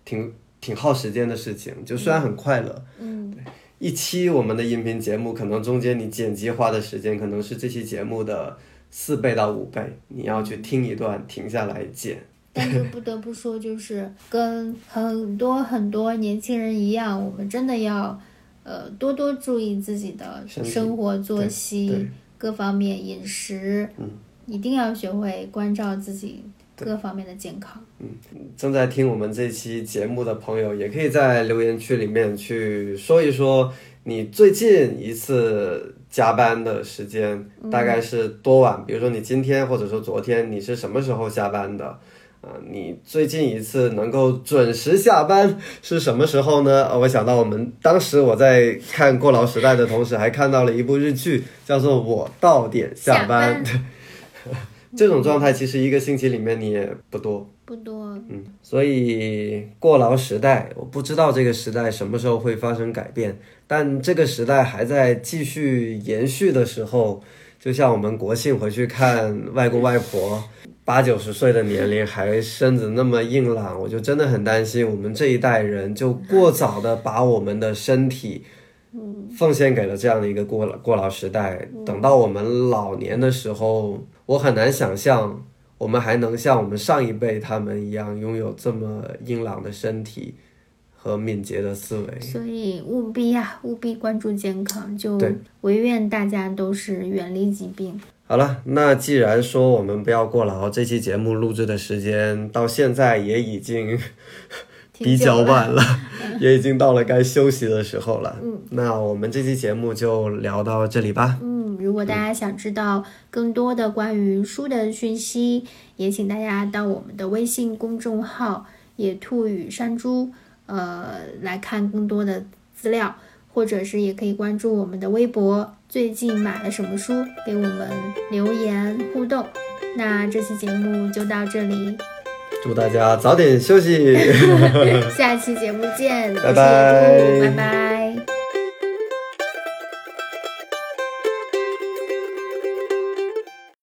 挺挺耗时间的事情，就虽然很快乐。嗯，一期我们的音频节目，可能中间你剪辑花的时间可能是这期节目的四倍到五倍，你要去听一段，停下来剪。但是不得不说，就是跟很多很多年轻人一样，我们真的要呃多多注意自己的生活作息各方面饮食，嗯一定要学会关照自己各方面的健康。嗯正在听我们这期节目的朋友，也可以在留言区里面去说一说你最近一次加班的时间大概是多晚？比如说你今天或者说昨天你是什么时候下班的？啊、你最近一次能够准时下班是什么时候呢？呃我想到我们当时我在看《过劳时代》的同时，还看到了一部日剧，叫做《我到点下班》下 这种状态其实一个星期里面你也不多。不多，嗯，所以过劳时代，我不知道这个时代什么时候会发生改变，但这个时代还在继续延续的时候，就像我们国庆回去看外公外婆，八九十岁的年龄还身子那么硬朗，我就真的很担心我们这一代人就过早的把我们的身体，奉献给了这样的一个过过劳时代。等到我们老年的时候，我很难想象我们还能像我们上一辈他们一样拥有这么硬朗的身体和敏捷的思维。所以务必呀、务必关注健康，就唯愿大家都是远离疾病。好了，那既然说我们不要过劳，这期节目录制的时间到现在也已经比较晚了，也已经到了该休息的时候了。嗯，那我们这期节目就聊到这里吧。嗯，如果大家想知道更多的关于书的讯息，也请大家到我们的微信公众号“野兔与山猪”呃来看更多的资料，或者是也可以关注我们的微博。最近买了什么书？给我们留言互动。那这期节目就到这里，祝大家早点休息。下期节目见，拜拜拜拜。